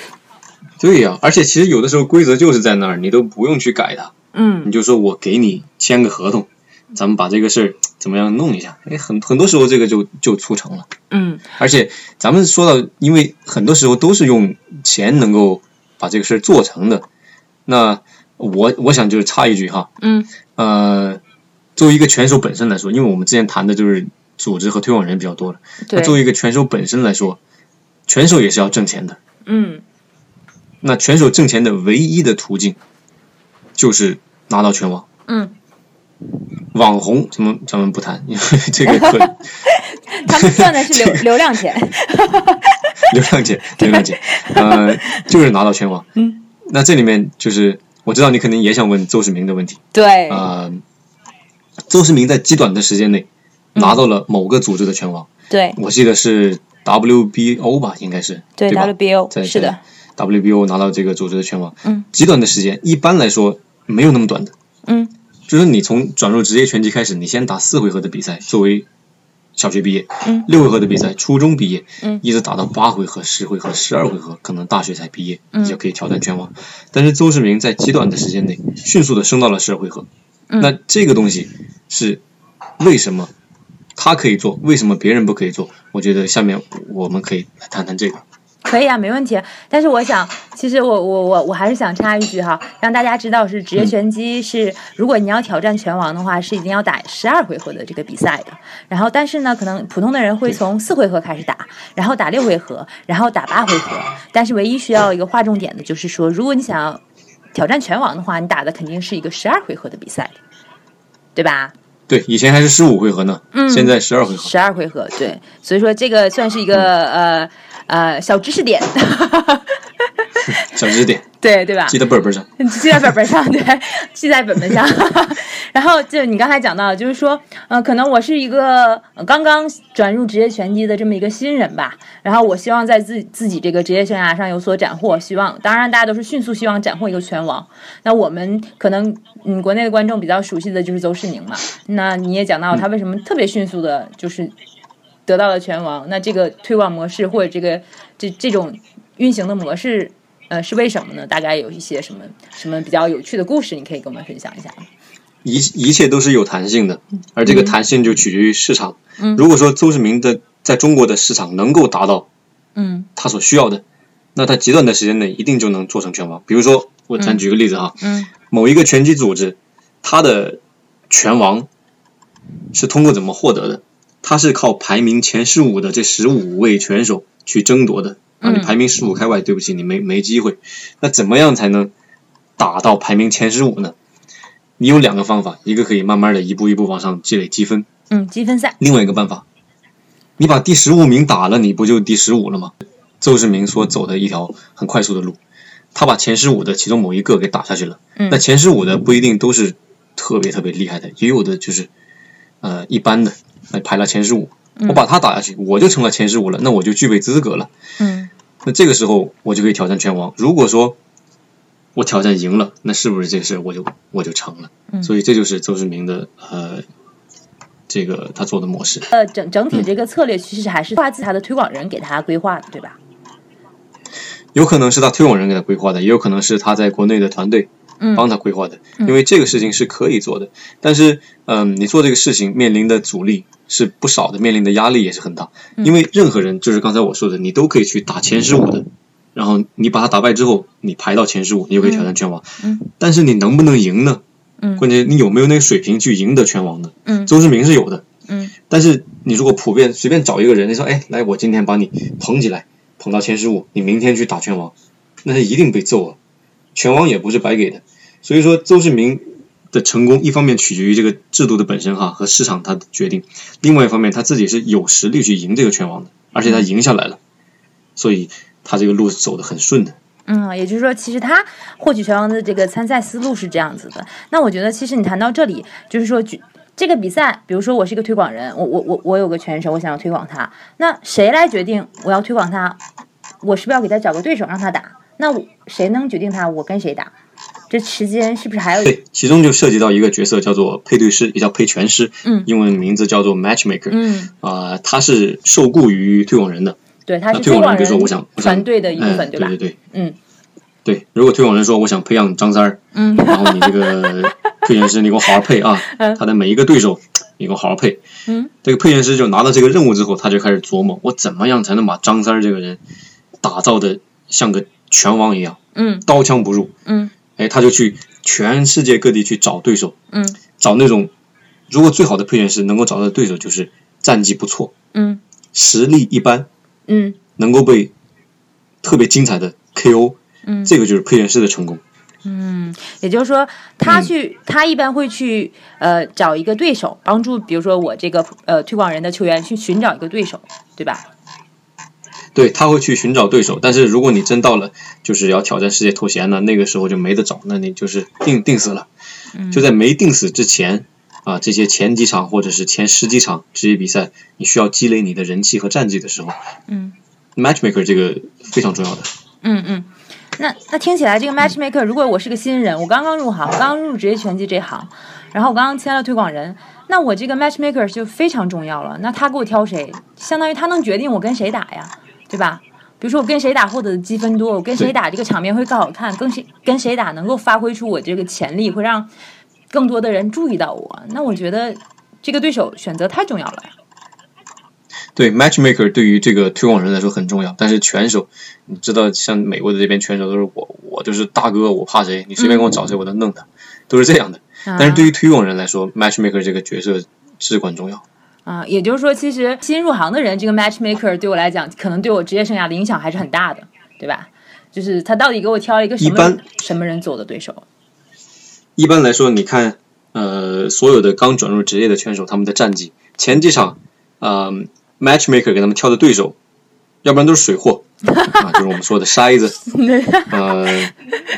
[laughs] 对呀，而且其实有的时候规则就是在那儿，你都不用去改它。嗯，你就说我给你签个合同，咱们把这个事儿怎么样弄一下？哎，很很多时候这个就就促成了。嗯，而且咱们说到，因为很多时候都是用钱能够把这个事儿做成的，那。我我想就是插一句哈，嗯，呃，作为一个拳手本身来说，因为我们之前谈的就是组织和推广人比较多了，那作为一个拳手本身来说，拳手也是要挣钱的，嗯，那拳手挣钱的唯一的途径就是拿到拳王，嗯，网红咱们咱们不谈，因为这个 [laughs] 可，他们赚的是流 [laughs] 流量钱，[laughs] 流量钱，流量钱，呃，就是拿到拳王，嗯，那这里面就是。我知道你肯定也想问邹市明的问题。对。呃，邹市明在极短的时间内拿到了某个组织的拳王。对。我记得是 WBO 吧，应该是。对 WBO。是的。WBO 拿到这个组织的拳王。嗯。极短的时间，一般来说没有那么短的。嗯。就是你从转入职业拳击开始，你先打四回合的比赛，作为。小学毕业，嗯，六回合的比赛，初中毕业，嗯，一直打到八回合、十回合、十二回合，可能大学才毕业，嗯，就可以挑战拳王。但是邹市明在极短的时间内，迅速的升到了十二回合。那这个东西是为什么他可以做，为什么别人不可以做？我觉得下面我们可以来谈谈这个。可以啊，没问题。但是我想，其实我我我我还是想插一句哈，让大家知道是职业拳击是，如果你要挑战拳王的话，是一定要打十二回合的这个比赛的。然后，但是呢，可能普通的人会从四回合开始打，然后打六回合，然后打八回合。但是唯一需要一个划重点的就是说，如果你想要挑战拳王的话，你打的肯定是一个十二回合的比赛，对吧？对，以前还是十五回合呢，嗯，现在十二回合。十二回合，对，所以说这个算是一个呃。呃，小知识点，[laughs] 小知识点，对对吧？记在本本上，记在本本上，对，[laughs] 记在本本上。[laughs] 然后就你刚才讲到，就是说，呃，可能我是一个刚刚转入职业拳击的这么一个新人吧。然后我希望在自自己这个职业生涯上有所斩获，希望当然大家都是迅速希望斩获一个拳王。那我们可能嗯，国内的观众比较熟悉的就是邹市宁嘛。那你也讲到他为什么特别迅速的，就是。得到了拳王，那这个推广模式或者这个这这种运行的模式，呃，是为什么呢？大概有一些什么什么比较有趣的故事，你可以跟我们分享一下吗？一一切都是有弹性的，而这个弹性就取决于市场。如果说邹市明的在中国的市场能够达到，嗯，他所需要的，那他极短的时间内一定就能做成拳王。比如说，我咱举个例子哈，嗯，某一个拳击组织，他的拳王是通过怎么获得的？他是靠排名前十五的这十五位选手去争夺的啊！你排名十五开外，对不起，你没没机会。那怎么样才能打到排名前十五呢？你有两个方法，一个可以慢慢的一步一步往上积累积分，嗯，积分赛。另外一个办法，你把第十五名打了，你不就第十五了吗？邹市明所走的一条很快速的路，他把前十五的其中某一个给打下去了。那前十五的不一定都是特别特别厉害的，也有的就是呃一般的。排了前十五，我把他打下去，我就成了前十五了，那我就具备资格了。嗯，那这个时候我就可以挑战拳王。如果说我挑战赢了，那是不是这事我就我就成了？嗯，所以这就是邹市明的呃，这个他做的模式。呃，整整体这个策略其实还是自他的推广人给他规划的，对吧？有可能是他推广人给他规划的，也有可能是他在国内的团队。帮他规划的，因为这个事情是可以做的，但是，嗯，你做这个事情面临的阻力是不少的，面临的压力也是很大。因为任何人，就是刚才我说的，你都可以去打前十五的，然后你把他打败之后，你排到前十五，你就可以挑战拳王。嗯，但是你能不能赢呢？嗯，关键你有没有那个水平去赢得拳王呢？嗯，周志明是有的。嗯，但是你如果普遍随便找一个人，你说，哎，来，我今天把你捧起来，捧到前十五，你明天去打拳王，那是一定被揍了。拳王也不是白给的。所以说，邹市明的成功，一方面取决于这个制度的本身哈和市场他的决定，另外一方面他自己是有实力去赢这个拳王的，而且他赢下来了，所以他这个路走得很顺的。嗯，也就是说，其实他获取拳王的这个参赛思路是这样子的。那我觉得，其实你谈到这里，就是说，这个比赛，比如说我是一个推广人，我我我我有个拳手，我想要推广他，那谁来决定我要推广他？我是不是要给他找个对手让他打？那谁能决定他我跟谁打？这时间是不是还有？对，其中就涉及到一个角色叫做配对师，也叫配拳师，嗯，英文名字叫做 matchmaker，嗯，啊，他是受雇于推广人的，对，他是推广人，比如说我想团队的一部分，对吧？对对，嗯，对，如果推广人说我想培养张三儿，嗯，然后你这个 [laughs] 配拳师你给我好好配啊，他的每一个对手 [laughs] 你给我好好配，嗯，这个配拳师就拿到这个任务之后，他就开始琢磨我怎么样才能把张三儿这个人打造的像个拳王一样，嗯，刀枪不入，嗯。哎，他就去全世界各地去找对手，嗯，找那种如果最好的配拳师能够找到的对手，就是战绩不错，嗯，实力一般，嗯，能够被特别精彩的 KO，嗯，这个就是配拳师的成功。嗯，也就是说，他去他一般会去呃找一个对手，帮助比如说我这个呃推广人的球员去寻找一个对手，对吧？对他会去寻找对手，但是如果你真到了就是要挑战世界头衔呢，那个时候就没得找，那你就是定定死了。就在没定死之前啊，这些前几场或者是前十几场职业比赛，你需要积累你的人气和战绩的时候，嗯，matchmaker 这个非常重要的。嗯嗯，那那听起来这个 matchmaker，如果我是个新人，我刚刚入行，我刚入职业拳击这行，然后我刚刚签了推广人，那我这个 matchmaker 就非常重要了。那他给我挑谁，相当于他能决定我跟谁打呀。对吧？比如说我跟谁打获得的积分多，我跟谁打这个场面会更好看，跟谁跟谁打能够发挥出我这个潜力，会让更多的人注意到我。那我觉得这个对手选择太重要了呀。对，matchmaker 对于这个推广人来说很重要，但是拳手，你知道，像美国的这边拳手都是我，我就是大哥，我怕谁？你随便给我找谁，我都弄他，都是这样的。但是对于推广人来说，matchmaker 这个角色至关重要。啊，也就是说，其实新入行的人，这个 matchmaker 对我来讲，可能对我职业生涯的影响还是很大的，对吧？就是他到底给我挑了一个什么什么人做的对手？一般来说，你看，呃，所有的刚转入职业的选手，他们的战绩前几场，呃，matchmaker 给他们挑的对手，要不然都是水货 [laughs] 啊，就是我们说的筛子，[laughs] 呃，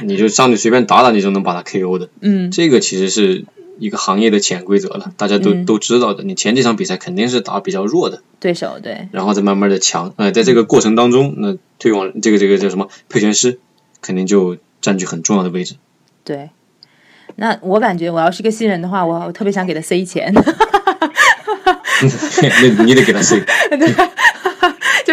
你就上去随便打打，你就能把他 KO 的。嗯，这个其实是。一个行业的潜规则了，大家都都知道的。你前几场比赛肯定是打比较弱的对手，对，然后再慢慢的强。呃，在这个过程当中，那推广这个这个叫什么配拳师，肯定就占据很重要的位置。对，那我感觉我要是个新人的话，我特别想给他塞钱。[laughs] 那你得给他塞。[laughs]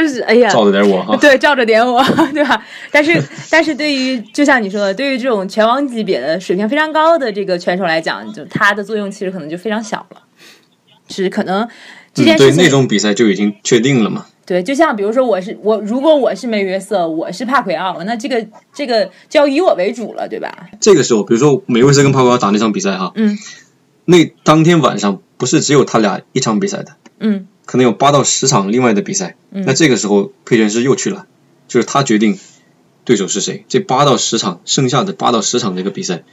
就是哎呀，照着点我哈，对，照着点我，[laughs] 对吧？但是，但是对于就像你说的，对于这种拳王级别的水平非常高的这个拳手来讲，就他的作用其实可能就非常小了。是可能这件事情，对那种比赛就已经确定了嘛？对，就像比如说我是我，如果我是梅约瑟，我是帕奎奥，那这个这个就要以我为主了，对吧？这个时候，比如说梅约瑟跟帕奎奥打那场比赛哈，嗯，那当天晚上不是只有他俩一场比赛的，嗯。可能有八到十场另外的比赛，那这个时候配拳师又去了，就是他决定对手是谁。这八到十场剩下的八到十场这个比赛，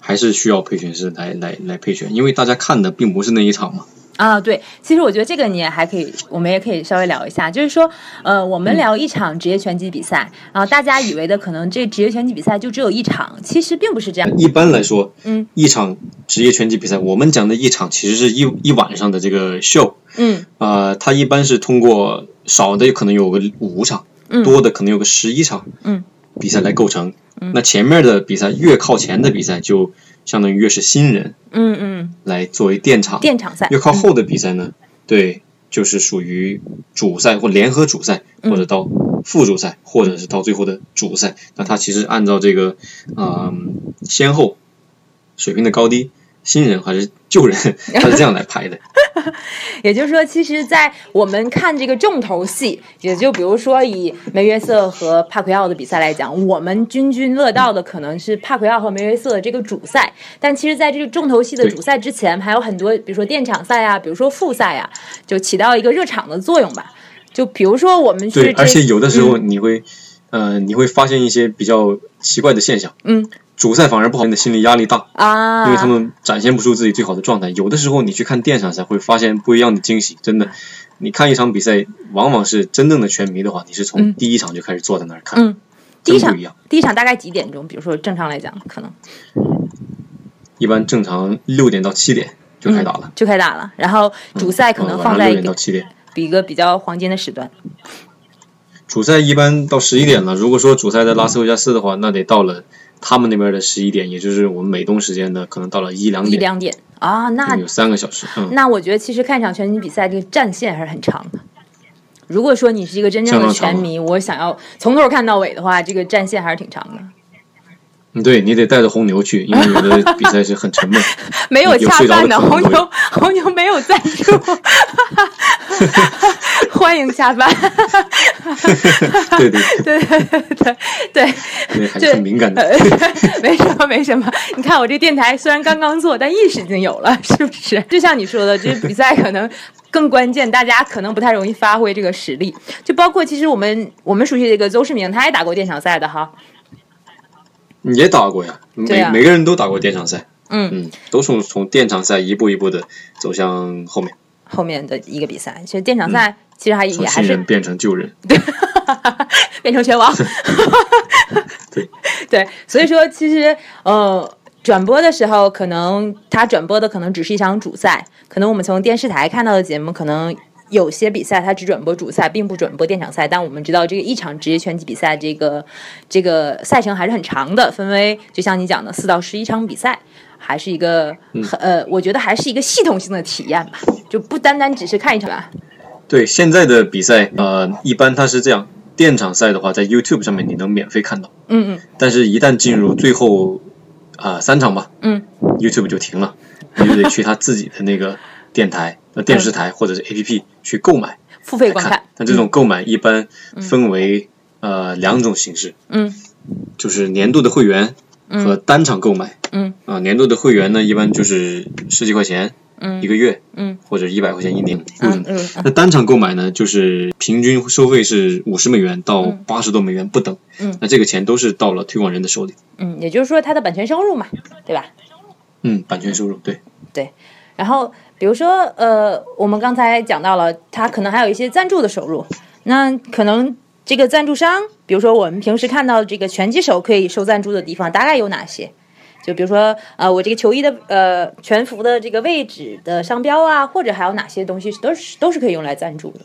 还是需要配拳师来来来配拳，因为大家看的并不是那一场嘛。啊，对，其实我觉得这个你也还可以，我们也可以稍微聊一下，就是说，呃，我们聊一场职业拳击比赛，然后大家以为的可能这职业拳击比赛就只有一场，其实并不是这样。一般来说，嗯，一场职业拳击比赛，我们讲的一场其实是一一晚上的这个 show，嗯，呃，它一般是通过少的可能有个五场，嗯，多的可能有个十一场，嗯，比赛来构成。嗯，那前面的比赛越靠前的比赛就相当于越是新人，嗯嗯，来作为垫场，垫场赛。越靠后的比赛呢？对，就是属于主赛或联合主赛，或者到副主赛，或者是到最后的主赛。那它其实按照这个，嗯，先后水平的高低。新人还是旧人，[laughs] 他是这样来拍的。[laughs] 也就是说，其实，在我们看这个重头戏，也就比如说以梅约瑟和帕奎奥的比赛来讲，我们津津乐道的可能是帕奎奥和梅约瑟的这个主赛。但其实，在这个重头戏的主赛之前，还有很多，比如说电场赛啊，比如说复赛啊，就起到一个热场的作用吧。就比如说我们对，而且有的时候你会，呃，你会发现一些比较奇怪的现象。嗯。主赛反而不好，你的心理压力大啊，因为他们展现不出自己最好的状态。有的时候你去看电场才，会发现不一样的惊喜。真的，你看一场比赛，往往是真正的拳迷的话，你是从第一场就开始坐在那儿看。嗯，第一场不一样。第一场大概几点钟？比如说正常来讲，可能一般正常六点到七点就开打了，就开打了。然后主赛可能放在六点到七点，比一个比较黄金的时段。主赛一般到十一点了。如果说主赛在拉斯维加斯的话，那得到了。他们那边的十一点，也就是我们美东时间的，可能到了一两点。一两点啊，那有三个小时。嗯，那我觉得其实看一场拳击比赛，这个战线还是很长的。如果说你是一个真正的拳迷，我想要从头看到尾的话，这个战线还是挺长的。嗯，对你得带着红牛去，因为有的比赛是很沉闷。[laughs] 没有恰饭的红牛，红牛没有赞助。[laughs] 欢迎下班。[laughs] 对对对对对对对，还是很敏感的。没什么没什么，你看我这电台虽然刚刚做，但意识已经有了，是不是？就像你说的，这比赛可能更关键，大家可能不太容易发挥这个实力。就包括其实我们我们熟悉这个邹市明，他也打过电场赛的哈。也打过呀，每每个人都打过电场赛。嗯。嗯，都从从电场赛一步一步的走向后面。后面的一个比赛，其实电场赛其实还也还是变成旧人，[laughs] [laughs] 对，变成拳王，对。对，所以说其实呃，转播的时候可能他转播的可能只是一场主赛，可能我们从电视台看到的节目，可能有些比赛它只转播主赛，并不转播电场赛。但我们知道这个一场职业拳击比赛，这个这个赛程还是很长的，分为就像你讲的四到十一场比赛。还是一个很呃，我觉得还是一个系统性的体验吧，就不单单只是看一场吧。对现在的比赛，呃，一般它是这样，电场赛的话，在 YouTube 上面你能免费看到。嗯嗯。但是，一旦进入最后啊三场吧，嗯，YouTube 就停了，你就得去他自己的那个电台、呃电视台或者是 APP 去购买。付费观看。那这种购买一般分为呃两种形式，嗯，就是年度的会员和单场购买。嗯啊，年度的会员呢，一般就是十几块钱。嗯，一个月，嗯，或者一百块钱一年，嗯嗯，那单场购买呢，就是平均收费是五十美元到八十多美元不等，嗯，那这个钱都是到了推广人的手里，嗯，也就是说他的版权收入嘛，对吧？嗯，版权收入，对，对，然后比如说，呃，我们刚才讲到了，他可能还有一些赞助的收入，那可能这个赞助商，比如说我们平时看到这个拳击手可以收赞助的地方，大概有哪些？就比如说，呃，我这个球衣的呃全服的这个位置的商标啊，或者还有哪些东西都是都是可以用来赞助的。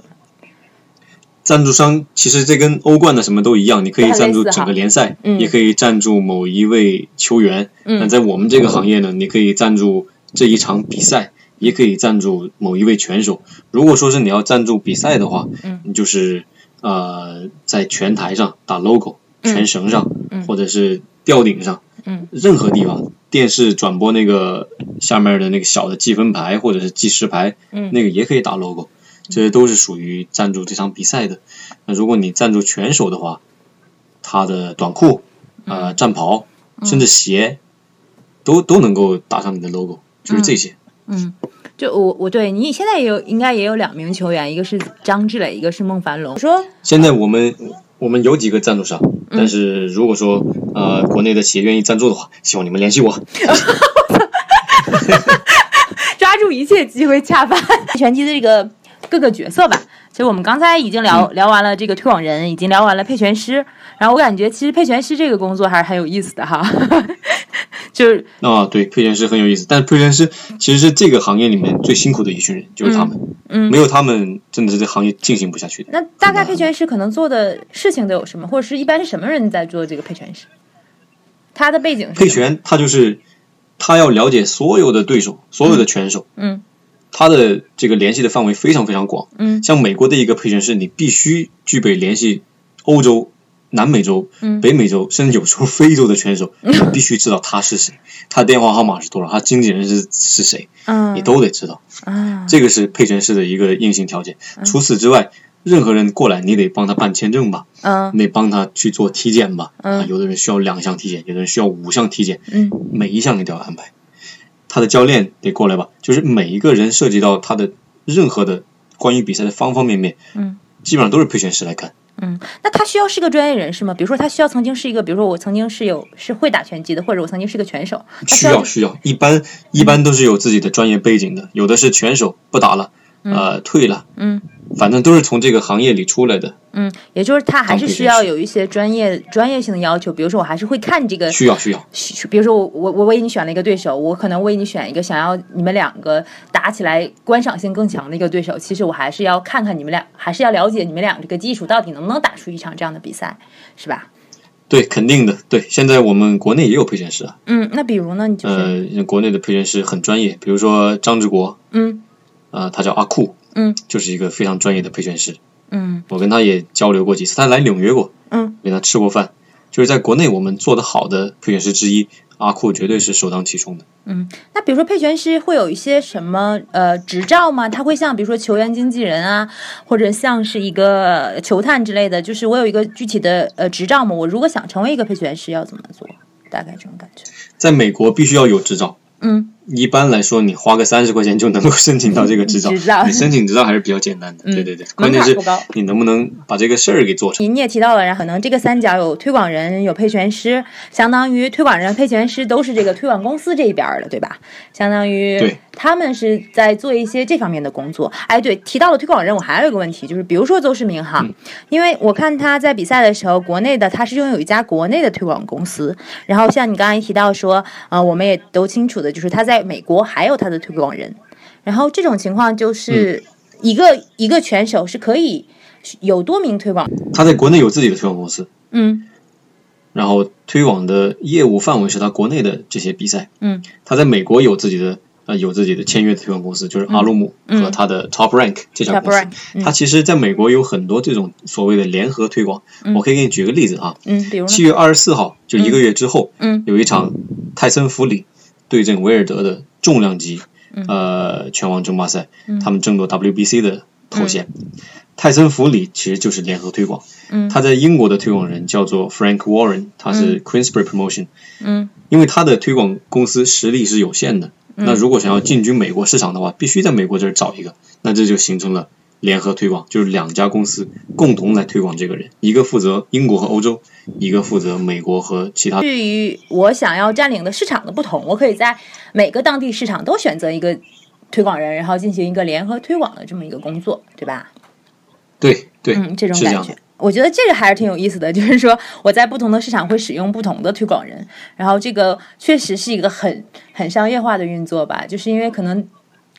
赞助商其实这跟欧冠的什么都一样，你可以赞助整个联赛，也可以赞助某一位球员。那在我们这个行业呢，你可以赞助这一场比赛，也可以赞助某一位拳手。如果说是你要赞助比赛的话，你就是呃在拳台上打 logo，拳绳上，或者是吊顶上。嗯，任何地方电视转播那个下面的那个小的计分牌或者是计时牌，嗯，那个也可以打 logo，这些都是属于赞助这场比赛的。那如果你赞助拳手的话，他的短裤、呃战袍，甚至鞋，都都能够打上你的 logo，就是这些。嗯，就我我对你现在也有应该也有两名球员，一个是张志磊，一个是孟凡龙。说现在我们我们有几个赞助商。但是如果说呃国内的企业愿意赞助的话，希望你们联系我。[laughs] [laughs] 抓住一切机会恰饭。拳击的这个各个角色吧，其实我们刚才已经聊聊完了这个推广人，已经聊完了配拳师，然后我感觉其实配拳师这个工作还是很有意思的哈。就是啊，对，配拳师很有意思，但是配拳师其实是这个行业里面最辛苦的一群人，就是他们。嗯，没有他们，真的是这行业进行不下去的。那大概配拳师可能做的事情都有什么，或者是一般是什么人在做这个配拳师？他的背景是？配拳，他就是他要了解所有的对手，所有的拳手。嗯。他的这个联系的范围非常非常广。嗯。像美国的一个配拳师，你必须具备联系欧洲。南美洲、北美洲，甚至有时候非洲的选手，你必须知道他是谁，他的电话号码是多少，他经纪人是是谁，你都得知道。这个是配拳师的一个硬性条件。除此之外，任何人过来，你得帮他办签证吧，你得帮他去做体检吧。有的人需要两项体检，有的人需要五项体检，每一项你都要安排。他的教练得过来吧，就是每一个人涉及到他的任何的关于比赛的方方面面，基本上都是配拳师来看。嗯，那他需要是个专业人士吗？比如说，他需要曾经是一个，比如说我曾经是有是会打拳击的，或者我曾经是个拳手。需要需要，一般一般都是有自己的专业背景的，有的是拳手不打了，呃，退了，嗯，反正都是从这个行业里出来的。嗯，也就是他还是需要有一些专业专业性的要求，比如说我还是会看这个，需要需要。比如说我我我为你选了一个对手，我可能为你选一个想要你们两个打起来观赏性更强的一个对手，其实我还是要看看你们俩，还是要了解你们俩这个技术到底能不能打出一场这样的比赛，是吧？对，肯定的。对，现在我们国内也有配拳师啊。嗯，那比如呢？你就是呃，国内的配拳师很专业，比如说张志国，嗯，呃，他叫阿库，嗯，就是一个非常专业的配拳师。嗯，我跟他也交流过几次，他来纽约过，嗯，跟他吃过饭，就是在国内我们做的好的配拳师之一，阿库绝对是首当其冲的。嗯，那比如说配拳师会有一些什么呃执照吗？他会像比如说球员经纪人啊，或者像是一个球探之类的，就是我有一个具体的呃执照吗？我如果想成为一个配拳师，要怎么做？大概这种感觉。在美国必须要有执照。嗯。一般来说，你花个三十块钱就能够申请到这个执照。执照，你申请执照还是比较简单的。对对对，关键是你能不能把这个事儿给做成。你也提到了，然后可能这个三角有推广人，有配权师，相当于推广人、配权师都是这个推广公司这一边的，对吧？相当于对，他们是在做一些这方面的工作。哎，对，提到了推广人，我还有一个问题，就是比如说邹市明哈，因为我看他在比赛的时候，国内的他是拥有一家国内的推广公司，然后像你刚才提到说，呃，我们也都清楚的，就是他在美国还有。他的推广人，然后这种情况就是一个、嗯、一个拳手是可以有多名推广。他在国内有自己的推广公司，嗯，然后推广的业务范围是他国内的这些比赛，嗯，他在美国有自己的呃有自己的签约的推广公司，就是阿鲁姆和他的 Top Rank 这家公司。嗯、他其实在美国有很多这种所谓的联合推广，嗯、我可以给你举个例子啊，嗯，比如七月二十四号就一个月之后，嗯，有一场泰森弗里对阵威尔德的。重量级，呃，拳王争霸赛，他们争夺 WBC 的头衔。泰森弗里其实就是联合推广。嗯，他在英国的推广人叫做 Frank Warren，他是 Queensbury Promotion。嗯，因为他的推广公司实力是有限的，那如果想要进军美国市场的话，必须在美国这儿找一个，那这就形成了联合推广，就是两家公司共同来推广这个人，一个负责英国和欧洲，一个负责美国和其他。至于我想要占领的市场的不同，我可以在每个当地市场都选择一个推广人，然后进行一个联合推广的这么一个工作，对吧？对对，嗯，这种感觉。我觉得这个还是挺有意思的，就是说我在不同的市场会使用不同的推广人，然后这个确实是一个很很商业化的运作吧，就是因为可能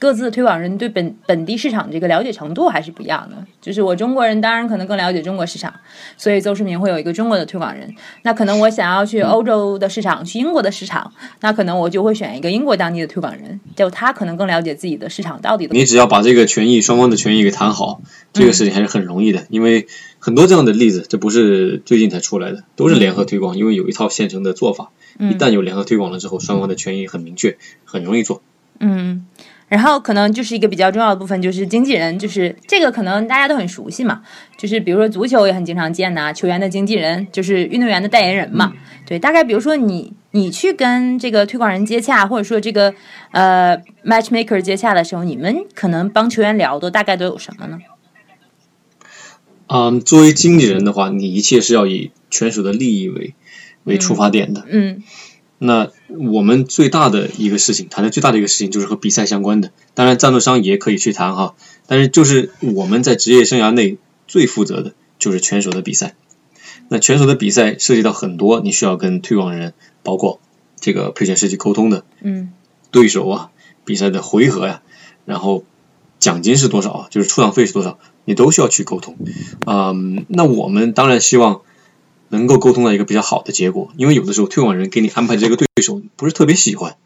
各自的推广人对本本地市场这个了解程度还是不一样的。就是我中国人当然可能更了解中国市场，所以邹市明会有一个中国的推广人。那可能我想要去欧洲的市场，去英国的市场，那可能我就会选一个英国当地的推广人，就他可能更了解自己的市场到底的。你只要把这个权益双方的权益给谈好，这个事情还是很容易的，因为很多这样的例子，这不是最近才出来的，都是联合推广，因为有一套现成的做法。一旦有联合推广了之后，双方的权益很明确，很容易做。嗯，然后可能就是一个比较重要的部分，就是经纪人，就是这个可能大家都很熟悉嘛，就是比如说足球也很经常见呐、球员的经纪人就是运动员的代言人嘛。对，大概比如说你你去跟这个推广人接洽，或者说这个呃 matchmaker 接洽的时候，你们可能帮球员聊的大概都有什么呢？嗯，作为经纪人的话，你一切是要以选手的利益为为出发点的。嗯那我们最大的一个事情，谈的最大的一个事情就是和比赛相关的。当然，赞助商也可以去谈哈，但是就是我们在职业生涯内最负责的就是拳手的比赛。那拳手的比赛涉及到很多你需要跟推广人，包括这个配选设计沟通的嗯对手啊，比赛的回合呀、然后奖金是多少啊，就是出场费是多少，你都需要去沟通。嗯，那我们当然希望能够沟通到一个比较好的结果，因为有的时候推广人给你安排这个对手不是特别喜欢，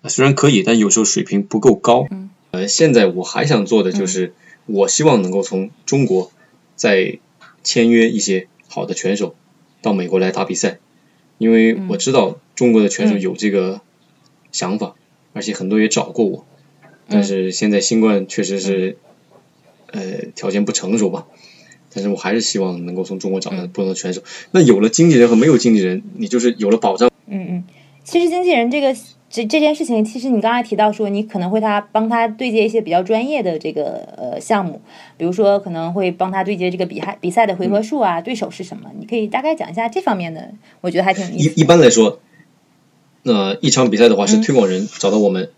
啊虽然可以，但有时候水平不够高。呃，现在我还想做的就是，我希望能够从中国再签约一些好的拳手到美国来打比赛，因为我知道中国的拳手有这个想法，而且很多也找过我，但是现在新冠确实是呃条件不成熟吧。但是我还是希望能够从中国找到不同的选手。那有了经纪人和没有经纪人，你就是有了保障。嗯嗯，其实经纪人这个这这件事情，其实你刚才提到说，你可能会他帮他对接一些比较专业的这个呃项目，比如说可能会帮他对接这个比赛比赛的回合数啊，对手是什么，你可以大概讲一下这方面的，我觉得还挺有意思一一般来说，那、一场比赛的话是推广人找到我们，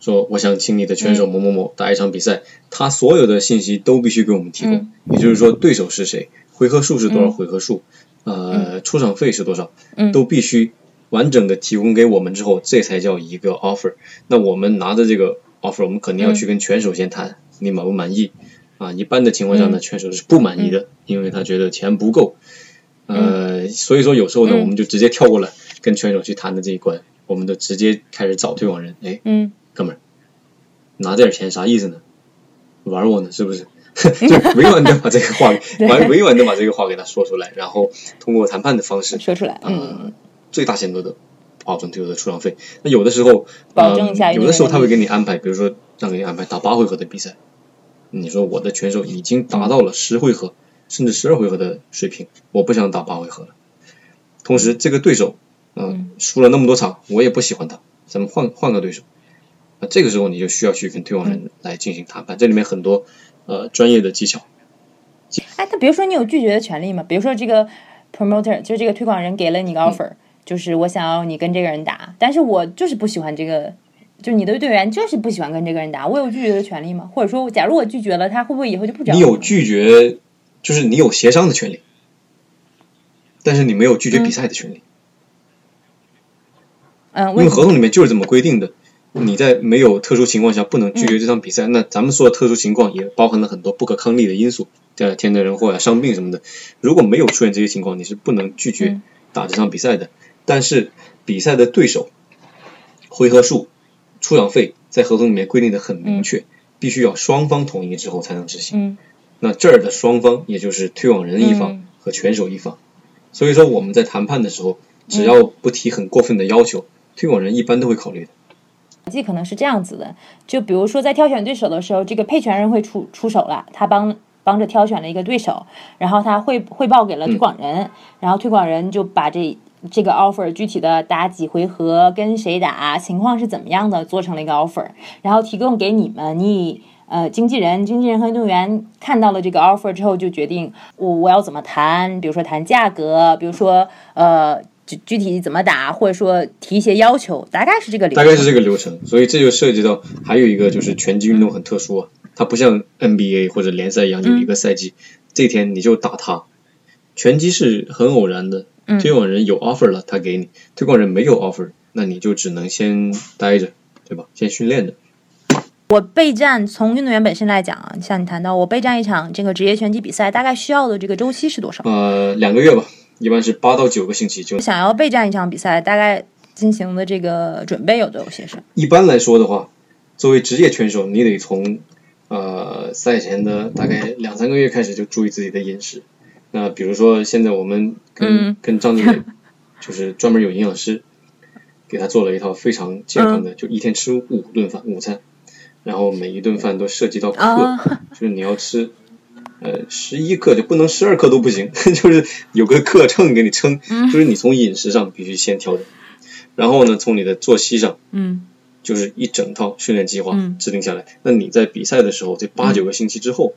说我想请你的拳手某某某打一场比赛，他所有的信息都必须给我们提供，也就是说对手是谁，回合数是多少回合数，呃，出场费是多少，都必须完整的提供给我们之后，这才叫一个 offer。那我们拿着这个 offer，我们肯定要去跟拳手先谈，你满不满意？啊，一般的情况下呢，拳手是不满意的，因为他觉得钱不够。呃，所以说有时候呢，我们就直接跳过了跟拳手去谈的这一关，我们就直接开始找推广人。哎，嗯哥们儿，拿点钱啥意思呢？玩我呢是不是？[laughs] 就委婉的把这个话，[laughs] 委委婉的把这个话给他说出来，然后通过谈判的方式，说出来，嗯呃，最大限度的保证队友的出场费。那有的时候，保证一下呃有的时候他会给你安排，比如说让给你安排打八回合的比赛。你说我的拳手已经达到了十回合、甚至十二回合的水平，我不想打八回合了。同时，这个对手，嗯、输了那么多场，我也不喜欢他，咱们换换个对手。那这个时候你就需要去跟推广嗯人来进行谈判，这里面很多呃专业的技巧。哎，那比如说你有拒绝的权利吗？比如说这个 promoter 就是这个推广人给了你个 offer，、就是我想要你跟这个人打，但是我就是不喜欢这个，就你的队员就是不喜欢跟这个人打，我有拒绝的权利吗？或者说，假如我拒绝了，他会不会以后就不找你有拒绝，就是你有协商的权利，但是你没有拒绝比赛的权利，嗯，因为？合同里面就是这么规定的。你在没有特殊情况下不能拒绝这场比赛，那咱们说的特殊情况也包含了很多不可抗力的因素，对天灾人祸呀、伤病什么的。如果没有出现这些情况，你是不能拒绝嗯打这场比赛的。但是比赛的对手、回合数、出场费在合同里面规定的很明确，必须要双方同意之后才能执行。嗯那这儿的双方也就是推广人一方嗯和拳手一方，所以说我们在谈判的时候，只要不提很过分的要求，推广人一般都会考虑的。计可能是这样子的，就比如说在挑选对手的时候，这个配权人会出出手了，他帮帮着挑选了一个对手，然后他汇汇报给了推广人，然后推广人就把这这个 offer 具体的打几回合，跟谁打，情况是怎么样的，做成了一个 offer，然后提供给你们，你呃经纪人、经纪人和运动员看到了这个 offer 之后，就决定我我要怎么谈，比如说谈价格，比如说呃。具具体怎么打，或者说提一些要求，大概是这个流程。大概是这个流程，所以这就涉及到还有一个就是拳击运动很特殊啊，它不像 NBA 或者联赛一样有一个赛季，这天你就打他。拳击是很偶然的，推广人有 offer 了，他给你；推广人没有 offer，那你就只能先待着，对吧？先训练着。我备战，从运动员本身来讲啊，像你谈到我备战一场这个职业拳击比赛，大概需要的这个周期是多少？呃，两个月吧。一般是八到九个星期就想要备战一场比赛，大概进行的这个准备有多少些什么一般来说的话，作为职业拳手，你得从呃赛前的大概两三个月开始就注意自己的饮食。那比如说现在我们跟跟张经理就是专门有营养师给他做了一套非常健康的，就一天吃五顿饭午餐，然后每一顿饭都涉及到克，就是你要吃。呃，十一克就不能十二克都不行，[laughs] 就是有个克秤给你称，就是你从饮食上必须先调整，然后呢，从你的作息上，嗯，就是一整套训练计划制定下来。那你在比赛的时候，这八九个星期之后，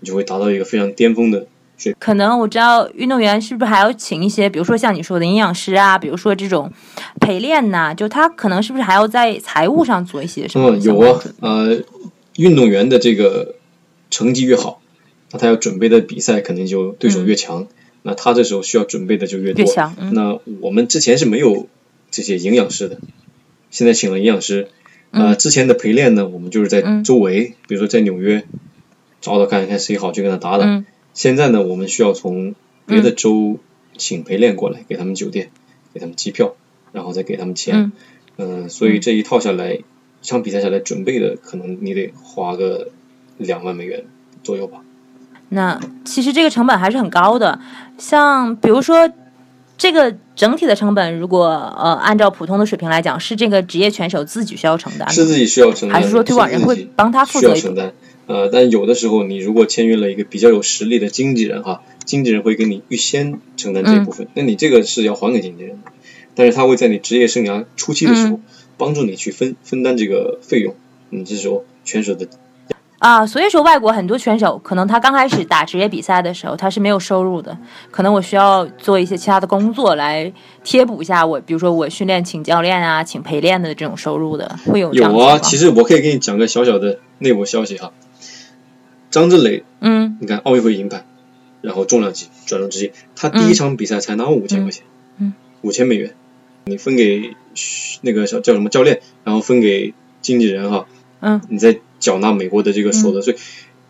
你就会达到一个非常巅峰的水平。可能我知道运动员是不是还要请一些，比如说像你说的营养师啊，比如说这种陪练呐，就他可能是不是还要在财务上做一些什么？嗯，有啊，呃，运动员的这个成绩越好。那他要准备的比赛肯定就对手越强，那他这时候需要准备的就越多。那我们之前是没有这些营养师的，现在请了营养师。呃，之前的陪练呢，我们就是在周围，比如说在纽约找找看看谁好，就跟他打打。现在呢，我们需要从别的州请陪练过来，给他们酒店，给他们机票，然后再给他们钱。嗯，所以这一套下来，一场比赛下来准备的，可能你得花个两万美元左右吧。那其实这个成本还是很高的，像比如说这个整体的成本，如果呃按照普通的水平来讲，是这个职业拳手自己需要承担，是自己需要承担，还是说推广人会帮他负责承担？呃，但有的时候你如果签约了一个比较有实力的经纪人哈，经纪人会给你预先承担这一部分，那你这个是要还给经纪人的，但是他会在你职业生涯初期的时候帮助你去分分担这个费用，你这时候拳手的。啊，所以说外国很多选手可能他刚开始打职业比赛的时候他是没有收入的，可能我需要做一些其他的工作来贴补一下我，比如说我训练请教练啊，请陪练的这种收入的，会有有啊。其实我可以给你讲个小小的内部消息哈，张志磊，嗯，你看奥运会银牌，然后重量级转成职业，他第一场比赛才拿五千块钱，嗯，五千美元，你分给那个叫叫什么教练，然后分给经纪人哈，嗯，你再。缴纳美国的这个所得税，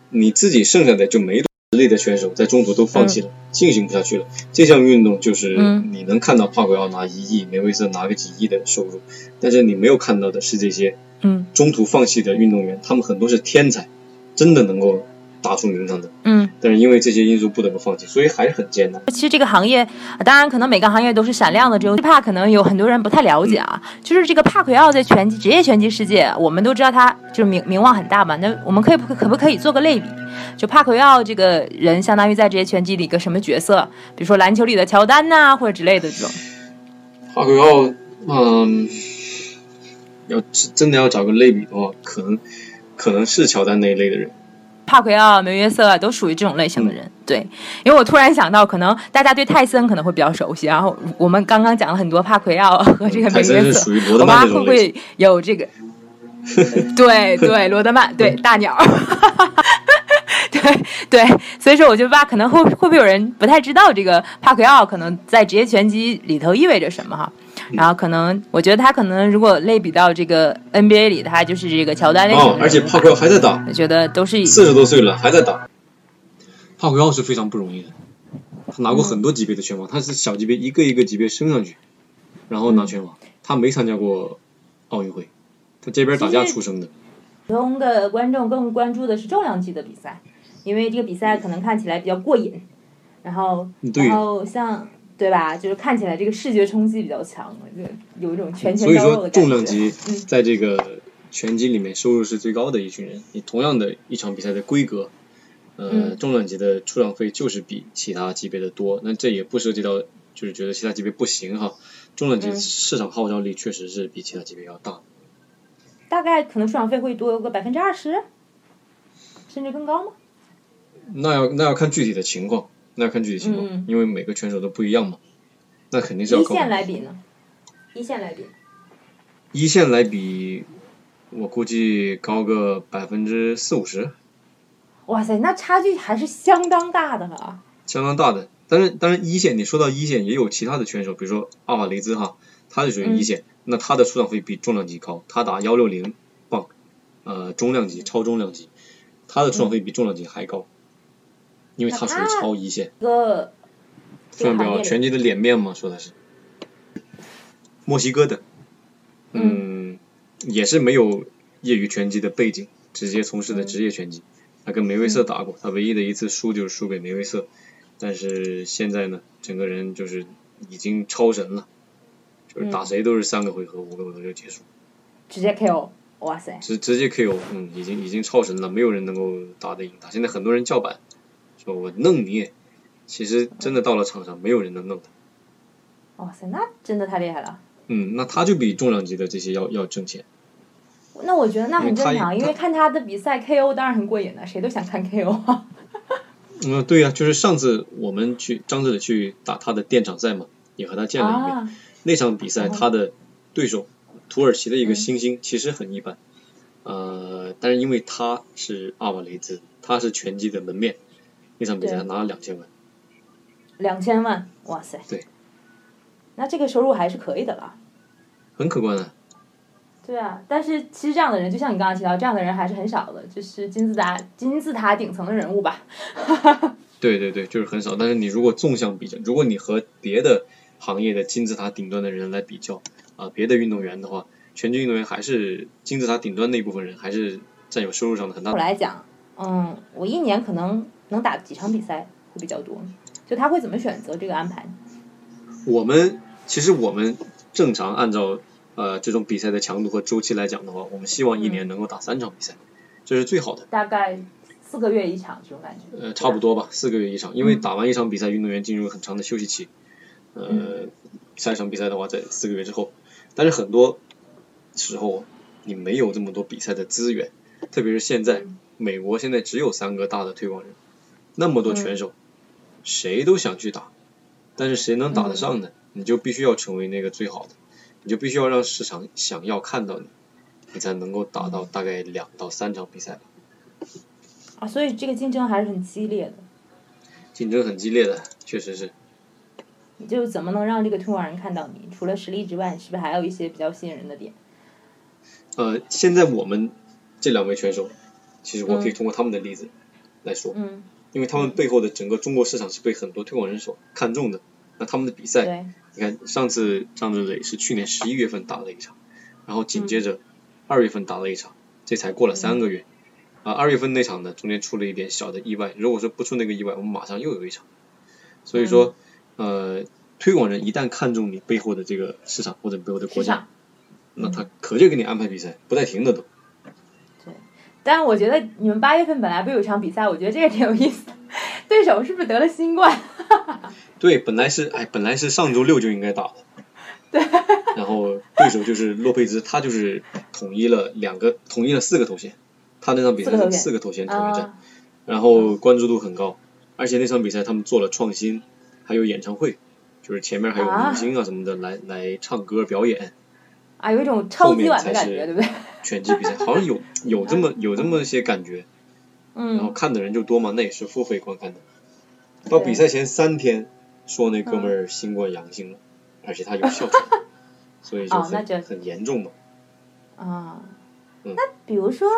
你自己剩下的就没实力的选手在中途都放弃了，进行不下去了。这项运动就是你能看到帕奎奥拿一亿，梅威瑟拿个几亿的收入，但是你没有看到的是这些中途放弃的运动员，他们很多是天才，真的能够。打出名堂的，嗯，但是因为这些因素不得不放弃，所以还是很艰难。其实这个行业，当然可能每个行业都是闪亮的，只有帕可能有很多人不太了解啊。就是这个帕奎奥在拳击职业拳击世界，我们都知道他就是名名望很大嘛。那我们可以可不可以做个类比？就帕奎奥这个人，相当于在职业拳击里一个什么角色？比如说篮球里的乔丹呐，或者之类的这种。帕奎奥，嗯，要真的要找个类比的话，可能可能是乔丹那一类的人。帕奎奥、梅约瑟都属于这种类型的人，对，因为我突然想到，可能大家对泰森可能会比较熟悉，然后我们刚刚讲了很多帕奎奥和这个梅约瑟，我妈会不会有这个？[laughs] 对对，罗德曼，对大鸟，[laughs] 对对，所以说我觉得吧，可能会会不会有人不太知道这个帕奎奥可能在职业拳击里头意味着什么哈？然后可能我觉得他可能如果类比到这个 NBA 里，他就是这个乔丹类型的。哦，而且帕奎奥还在打，我觉得都是四十多岁了还在打。帕奎奥是非常不容易的，他拿过很多级别的拳王，他是小级别一个一个级别升上去，然后拿拳王。他没参加过奥运会，他这边打架出生的。普通的观众更关注的是重量级的比赛，因为这个比赛可能看起来比较过瘾。然后，然后像。对吧？就是看起来这个视觉冲击比较强，就有一种拳拳所以说到肉的感觉。重量级嗯在这个拳击里面收入是最高的一群人。你同样的一场比赛的规格，呃，嗯重量级的出场费就是比其他级别的多。那这也不涉及到就是觉得其他级别不行哈，重量级嗯市场号召力确实是比其他级别要大。大概可能出场费会多个百分之二十，甚至更高吗？那要那要看具体的情况，那要看具体情况，嗯因为每个选手都不一样嘛。那肯定是要一。线来比呢？一线来比，一线来比，我估计高个百分之四五十，哇塞，那差距还是相当大的了。相当大的。但是当然一线，你说到一线也有其他的选手，比如说阿瓦雷兹哈，他就属于一线，那他的出场费比重量级高，他打幺六零磅，呃中量级、超中量级，他的出场费比重量级还高，因为他属于超一线。一个这个看到没有？行业里拳击的脸面嘛，说的是。墨西哥的，嗯，也是没有业余拳击的背景，直接从事的职业拳击。他跟梅威瑟打过，他唯一的一次输就是输给梅威瑟，但是现在呢，整个人就是已经超神了，就是打谁都是三个回合、五个回合就结束，直接 KO，哇塞！直直接 KO，嗯，已经已经超神了，没有人能够打得赢他。现在很多人叫板，说我弄你，其实真的到了场上，没有人能弄他。哇塞，那真的太厉害了。嗯，那他就比重量级的这些要要挣钱。那我觉得那很正常，因为看他的比赛 KO 当然很过瘾了，谁都想看 KO 啊。[laughs] 嗯，对呀、就是上次我们去张志磊去打他的电场赛嘛，也和他见了一面。啊，那场比赛他的对手土耳其的一个嗯新星其实很一般，呃，但是因为他是阿瓦雷兹，他是拳击的门面，那场比赛拿了两千万。两千万，哇塞！对。那这个收入还是可以的了。很可观啊。对啊，但是其实这样的人，就像你刚刚提到，这样的人还是很少的，就是金字塔金字塔顶层的人物吧。[laughs] 对对对，就是很少。但是你如果纵向比较，如果你和别的行业的金字塔顶端的人来比较啊、别的运动员的话，拳击运动员还是金字塔顶端那部分人，还是占有收入上的很大我来讲，嗯，我一年可能能打几场比赛会比较多，就他会怎么选择这个安排？我们其实我们正常按照呃这种比赛的强度和周期来讲的话，我们希望一年能够打三场比赛，这是最好的。大概四个月一场这种感觉。呃，差不多吧，四个月一场，因为嗯打完一场比赛，运动员进入很长的休息期。呃，下一场比赛的话，在四个月之后。但是很多时候你没有这么多比赛的资源，特别是现在嗯美国现在只有三个大的推广人，那么多拳手，谁都想去打，但是谁能打得上呢？你就必须要成为那个最好的，你就必须要让市场想要看到你，你才能够打到大概两到三场比赛吧。啊，所以这个竞争还是很激烈的。竞争很激烈的，确实是。你就怎么能让这个推广人看到你？除了实力之外，是不是还有一些比较吸引人的点？呃，现在我们这两位选手，其实我可以通过他们的例子来说，嗯，因为他们背后的整个中国市场是被很多推广人所看重的。那他们的比赛，你看上次张志磊是去年十一月份打了一场，然后紧接嗯着二月份打了一场，这才过了三个月。啊，二月份那场呢，中间出了一点小的意外。如果说不出那个意外，我们马上又有一场。所以说，嗯呃，推广人一旦看中你背后的这个市场或者背后的国家，那他可就给你安排比赛，不带停的都。但是我觉得你们八月份本来不有一场比赛，我觉得这个挺有意思的。[laughs] 对手是不是得了新冠？[laughs] 对，本来是哎，本来是上周六就应该打的。[laughs] 对。然后对手就是洛佩兹，他就是统一了两个，统一了四个头衔，他那场比赛是四个头衔统一战，啊，然后关注度很高，而且那场比赛他们做了创新，还有演唱会，就是前面还有明星啊什么的来来唱歌表演。啊，有一种超级碗的感觉，对不对？拳击比赛好像有有这么有这么些感觉，然后嗯，看的人就多嘛，那也是付费观看的。到比赛前三天，说那哥们儿新冠阳性了，而且他有哮喘，所以就很、哦那这很严重嘛。啊，嗯那比如说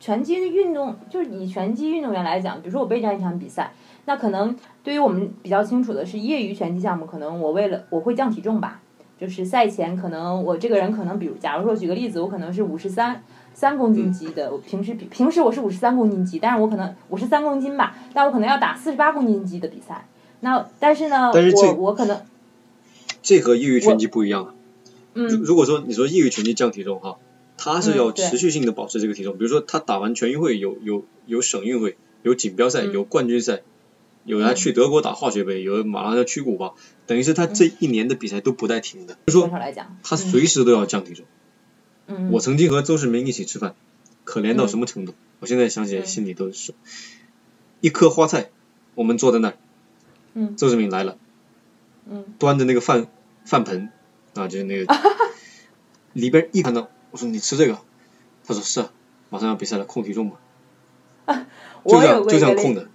拳击运动，就是以拳击运动员来讲，比如说我备战一场比赛，那可能对于我们比较清楚的是业余拳击项目，可能我为了我会降体重吧，就是赛前可能我这个人可能比如假如说举个例子，我可能是五十三三公斤级的，我平时比平时我是五十三公斤级，但是我可能五十三公斤吧，但我可能要打四十八公斤级的比赛，那但是呢，但是这我我可能这和业余拳击不一样啊。嗯。如如果说你说业余拳击降体重哈，他是要持续性的保持这个体重，比如说他打完全运会有有有省运会，有锦标赛，嗯。有冠军赛，有人去德国打化学杯，有人马上要去古巴，等于是他这一年的比赛都不带停的，就说他随时都要降体重。嗯，我曾经和周世明一起吃饭，可怜到什么程度？我现在想起来嗯。心里都是。一颗花菜，我们坐在那儿，嗯。周世明来了，嗯。端着那个饭饭盆啊，就是那个 [laughs] 里边一看到，我说你吃这个，他说是啊，马上要比赛了，控体重嘛，就 [laughs] 我有这样就这样控的，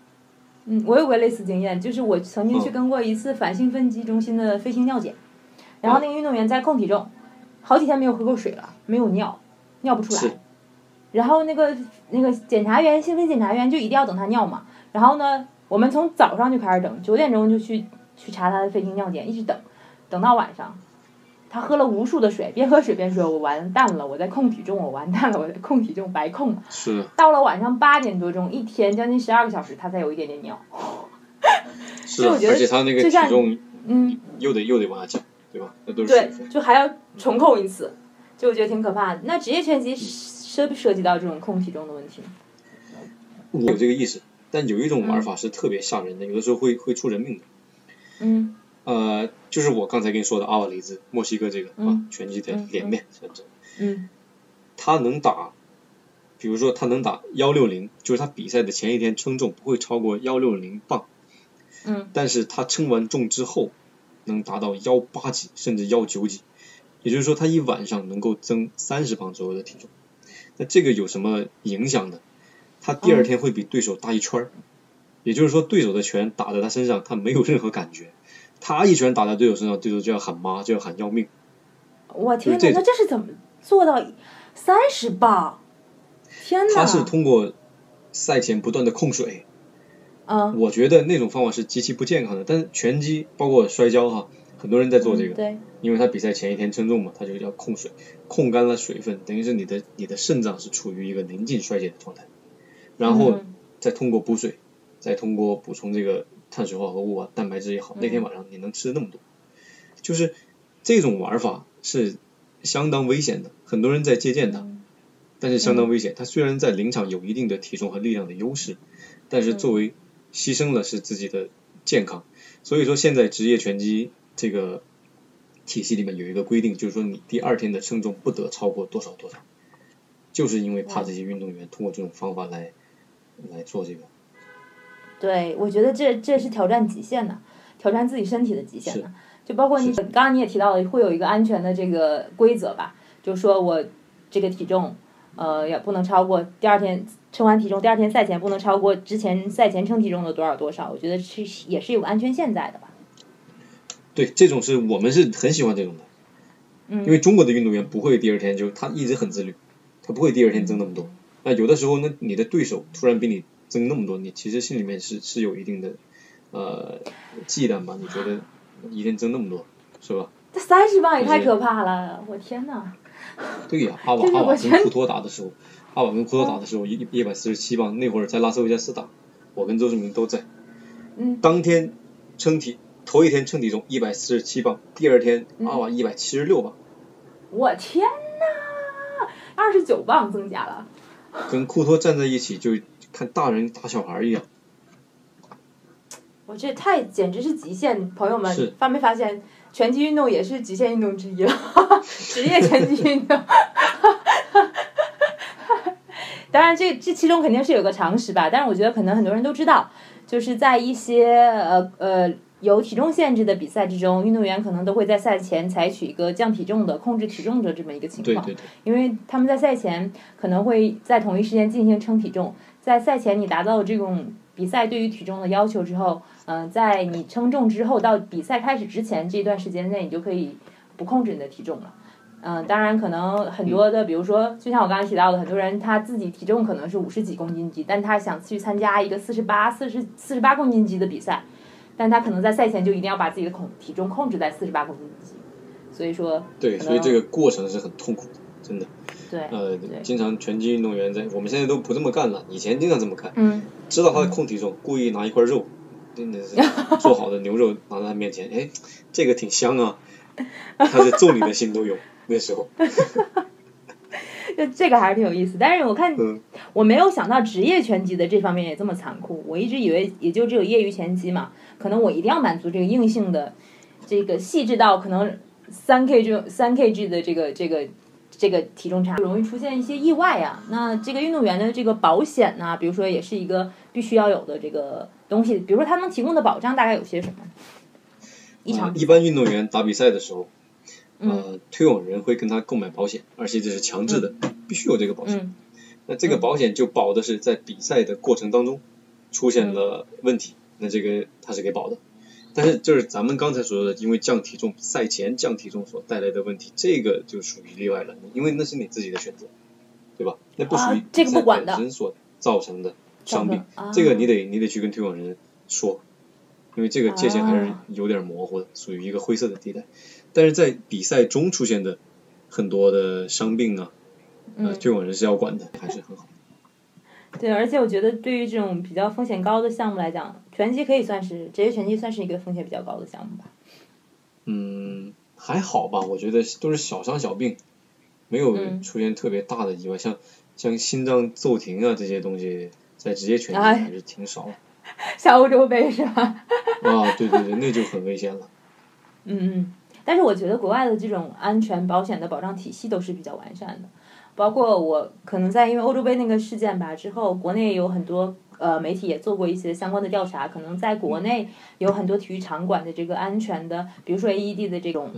嗯，我有过类似经验，就是我曾经去嗯跟过一次反兴奋剂中心的飞行尿检，然后那个运动员在控体重，好几天没有喝过水了，没有尿，尿不出来。然后那个那个检查员，兴奋检查员就一定要等他尿嘛。然后呢，我们从早上就开始等，九点钟就去去查他的飞行尿检，一直等，等到晚上。他喝了无数的水，边喝水边说：“我完蛋了，我在控体重，我完蛋了，我在控体重，白控了。”是到了晚上八点多钟，一天将近十二个小时，他才有一点点尿。是而且他那个体重嗯，又得又得往下降，对吧？那都是对，就还要重控一次，就我觉得挺可怕的。那职业拳击涉不涉及到这种控体重的问题呢？我有这个意识，但有一种玩法是特别吓人的，有的时候会会出人命的。嗯呃，就是我刚才跟你说的阿瓦雷兹，墨西哥这个啊嗯，拳击的嗯脸面，他能打，比如说他能打幺六零，就是他比赛的前一天称重不会超过幺六零磅，嗯。但是他称完重之后能达到幺八几甚至幺九几，也就是说他一晚上能够增三十磅左右的体重。那这个有什么影响呢？他第二天会比对手大一圈儿，也就是说对手的拳打在他身上，他没有任何感觉。他一拳打在对手身上，对手就要喊妈，就要喊要命。我天哪，那这是怎么做到三十磅？天哪！他是通过赛前不断的控水，嗯，我觉得那种方法是极其不健康的。但是拳击包括摔跤哈，很多人在做这个，嗯对，因为他比赛前一天称重嘛，他就要控水，控干了水分，等于是你的你的肾脏是处于一个临近衰竭的状态，然后嗯再通过补水，再通过补充这个碳水化合物啊、蛋白质也好，那天晚上你能吃那么多，就是这种玩法是相当危险的，很多人在借鉴它。嗯但是相当危险。它虽然在临场有一定的体重和力量的优势，但是作为牺牲了是自己的健康。所以说现在职业拳击这个体系里面有一个规定，就是说你第二天的称重不得超过多少多少，就是因为怕这些运动员通过这种方法来来做这个。对，我觉得这这是挑战极限的，挑战自己身体的极限的。就包括你刚刚你也提到了，会有一个安全的这个规则吧，就是说我这个体重。呃，也不能超过第二天称完体重，第二天赛前不能超过之前赛前称体重的多少多少。我觉得是也是有安全线在的吧。对，这种是我们是很喜欢这种的，嗯，因为中国的运动员不会第二天就他一直很自律，他不会第二天增那么多。那有的时候呢，你的对手突然比你增那么多，你其实心里面是是有一定的呃忌惮吧？你觉得一天增那么多，是吧？这三十磅也太可怕了！我天呐！对呀，阿瓦就是阿瓦跟库托打的时候，阿瓦跟库托打的时候一一百四十七磅，那会儿在拉斯维加斯打，我跟周志明都在。嗯。当天称体，头一天称体重一百四十七磅，第二天嗯阿瓦一百七十六磅，我天呐，二十九磅增加了。[laughs] 跟库托站在一起就看大人打小孩一样。我这太简直是极限，朋友们发没发现？拳击运动也是极限运动之一了，[laughs] 职业拳击运动。[laughs] 当然这，这其中肯定是有个常识吧，但是我觉得可能很多人都知道，就是在一些呃呃有体重限制的比赛之中，运动员可能都会在赛前采取一个降体重的、控制体重的这么一个情况。对对对，因为他们在赛前可能会在同一时间进行称体重，在赛前你达到这种比赛对于体重的要求之后，嗯、在你称重之后到比赛开始之前这段时间内，你就可以不控制你的体重了。嗯、当然可能很多的，比如说，就像我刚才提到的，很多人他自己体重可能是五十几公斤级，但他想去参加一个四十八、四十四十八公斤级的比赛，但他可能在赛前就一定要把自己的控体重控制在四十八公斤级，所以说，对，所以这个过程是很痛苦的，真的。对，呃，经常拳击运动员在我们现在都不这么干了，以前经常这么干，嗯，知道他在控体重，故意拿一块肉，真的是做好的牛肉拿在他面前，哎，这个挺香啊，[laughs] 他是揍你的心都有那时候。[laughs] 就这个还是挺有意思，但是我看嗯我没有想到职业拳击的这方面也这么残酷。我一直以为也就只有业余拳击嘛，可能我一定要满足这个硬性的，这个细致到可能三 K 这三 KG 的这个这个这个体重差，容易出现一些意外啊。那这个运动员的这个保险呢、比如说也是一个必须要有的这个东西，比如说他能提供的保障大概有些什么？一场呃一般运动员打比赛的时候，嗯呃，推广人会跟他购买保险，而且这是强制的，必须有这个保险。嗯那这个保险就保的是在比赛的过程当中出现了问题，那这个他是给保的。但是就是咱们刚才所说的，因为降体重，赛前降体重所带来的问题，这个就属于例外了，因为那是你自己的选择，对吧？那不属于啊这个不管的比赛本身所造成的伤病，啊这个你得你得去跟推广人说，因为这个界限还是啊有点模糊的，属于一个灰色的地带。但是在比赛中出现的很多的伤病啊，呃，嗯推广人是要管的，还是很好。[laughs] 对，而且我觉得对于这种比较风险高的项目来讲，拳击可以算是职业拳击算是一个风险比较高的项目吧。嗯，还好吧，我觉得都是小伤小病，没有嗯出现特别大的意外，像像心脏骤停啊这些东西，在职业拳击哎还是挺少的。[laughs] 像欧洲杯是吧？啊，对对对，那就很危险了。嗯嗯，但是我觉得国外的这种安全保险的保障体系都是比较完善的，包括我可能在因为欧洲杯那个事件吧之后，国内有很多呃媒体也做过一些相关的调查，可能在国内有很多体育场馆的这个安全的，比如说 AED 的这种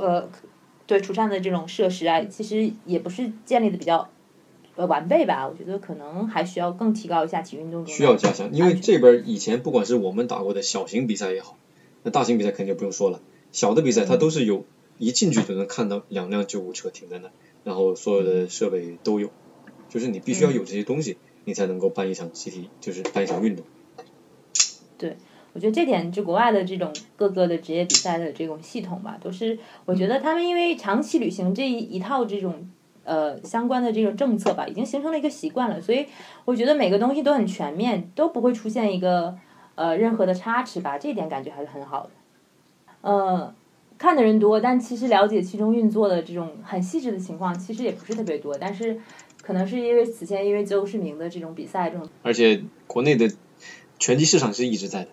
呃，对除颤的这种设施啊，其实也不是建立的比较呃完备吧，我觉得可能还需要更提高一下体育运动中需要加强，因为这边以前不管是我们打过的小型比赛也好，那大型比赛肯定就不用说了，小的比赛它都是有一进去就能看到两辆救护车停在那，然后所有的设备都有，就是你必须要有这些东西，你才能够办一场集体，就是办一场运动。对我觉得这点，就国外的这种各个的职业比赛的这种系统吧，都是我觉得他们因为长期履行这一一套这种呃相关的这种政策吧，已经形成了一个习惯了，所以我觉得每个东西都很全面，都不会出现一个呃任何的差池吧，这一点感觉还是很好的。呃，看的人多，但其实了解其中运作的这种很细致的情况，其实也不是特别多，但是可能是因为此前因为邹市明的这种比赛这种而且国内的拳击市场是一直在的，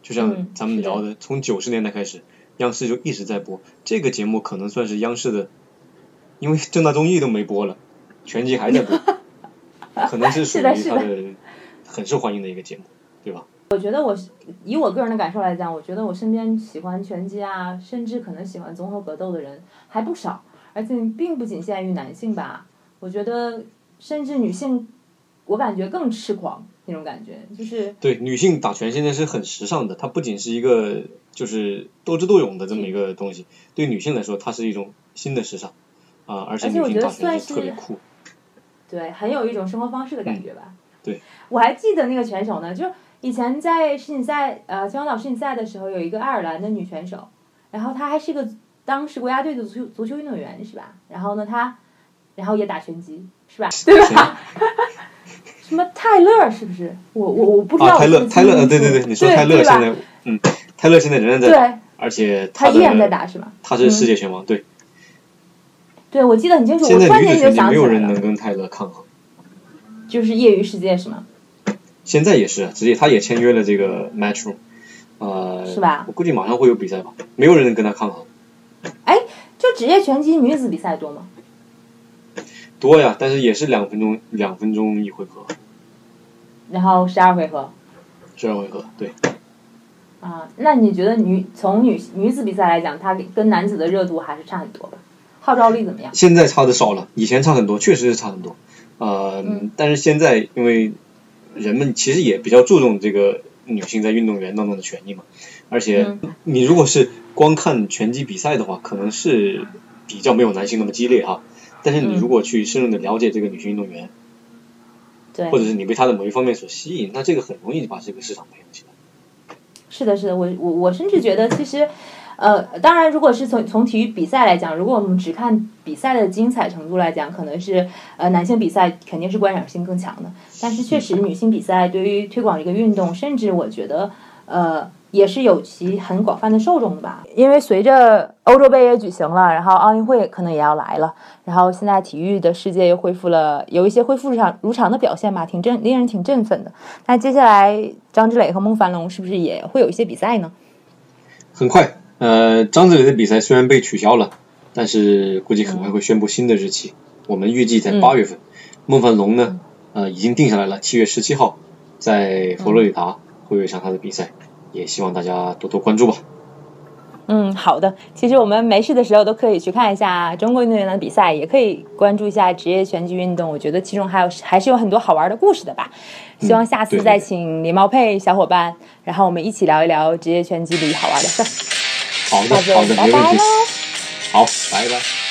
就像咱们聊的，从九十年代开始，央视就一直在播这个节目，可能算是央视的，因为正大综艺都没播了，拳击还在播，可能是属于 [laughs] 是的是的它的很受欢迎的一个节目，对吧？我觉得我是以我个人的感受来讲，我觉得我身边喜欢拳击啊，甚至可能喜欢综合格斗的人还不少，而且并不仅限于男性吧。我觉得甚至女性，我感觉更痴狂那种感觉，就是对，女性打拳现在是很时尚的，它不仅是一个就是斗智斗勇的这么一个东西，对女性来说，它是一种新的时尚啊、而且而且我觉得女性打拳算是是特别酷。对，很有一种生活方式的感觉吧。对，我还记得那个拳手呢，就以前在世锦赛呃秦皇岛世锦赛的时候，有一个爱尔兰的女选手，然后她还是个当时国家队的足球足球运动员是吧？然后呢，她然后也打拳击是吧？对吧？[laughs] 什么泰勒是不是？我我我不知道啊，泰勒，泰勒，对对对，你说泰勒吧现在，嗯，泰勒现在仍然在打，对，而且他依然在打是吗？他是世界拳王，对，对，我记得很清楚，我突然间就女子拳击没有人能跟泰勒抗衡。就是业余世界是吗？现在也是，直接他也签约了这个 Matchroom，呃，是吧我估计马上会有比赛吧，没有人能跟他抗衡。哎就职业拳击女子比赛多吗？多呀，但是也是两分钟，两分钟一回合，然后十二回合。十二回合，对。啊，那你觉得女从女女子比赛来讲，它跟男子的热度还是差很多吧？号召力怎么样？现在差的少了，以前差很多，确实是差很多。呃，嗯但是现在因为人们其实也比较注重这个女性在运动员当中的权益嘛，而且嗯你如果是光看拳击比赛的话，可能是比较没有男性那么激烈哈。但是你嗯如果去深入的了解这个女性运动员，对或，者是你被她的某一方面所吸引，那这个很容易把这个市场培养起来。是的，是的，我我我甚至觉得其实。呃，当然，如果是从从体育比赛来讲，如果我们只看比赛的精彩程度来讲，可能是呃男性比赛肯定是观赏性更强的。但是确实，女性比赛对于推广一个运动，甚至我觉得呃。也是有其很广泛的受众的吧，因为随着欧洲杯也举行了，然后奥运会可能也要来了，然后现在体育的世界又恢复了，有一些恢复如常如常的表现吧，挺振令人挺振奋的。那接下来张之磊和孟凡龙是不是也会有一些比赛呢？很快，呃，张子磊的比赛虽然被取消了，但是估计很快会宣布新的日期，我们预计在八月份。孟凡龙呢，呃，已经定下来了，七月十七号在佛罗里达会有一场他的比赛。也希望大家多多关注吧。嗯，好的。其实我们没事的时候都可以去看一下中国运动员的比赛，也可以关注一下职业拳击运动。我觉得其中还有还是有很多好玩的故事的吧。希望下次再请李茂佩小伙伴，然后我们一起聊一聊职业拳击里好玩的事儿。好的，好的，没问题。好，拜拜。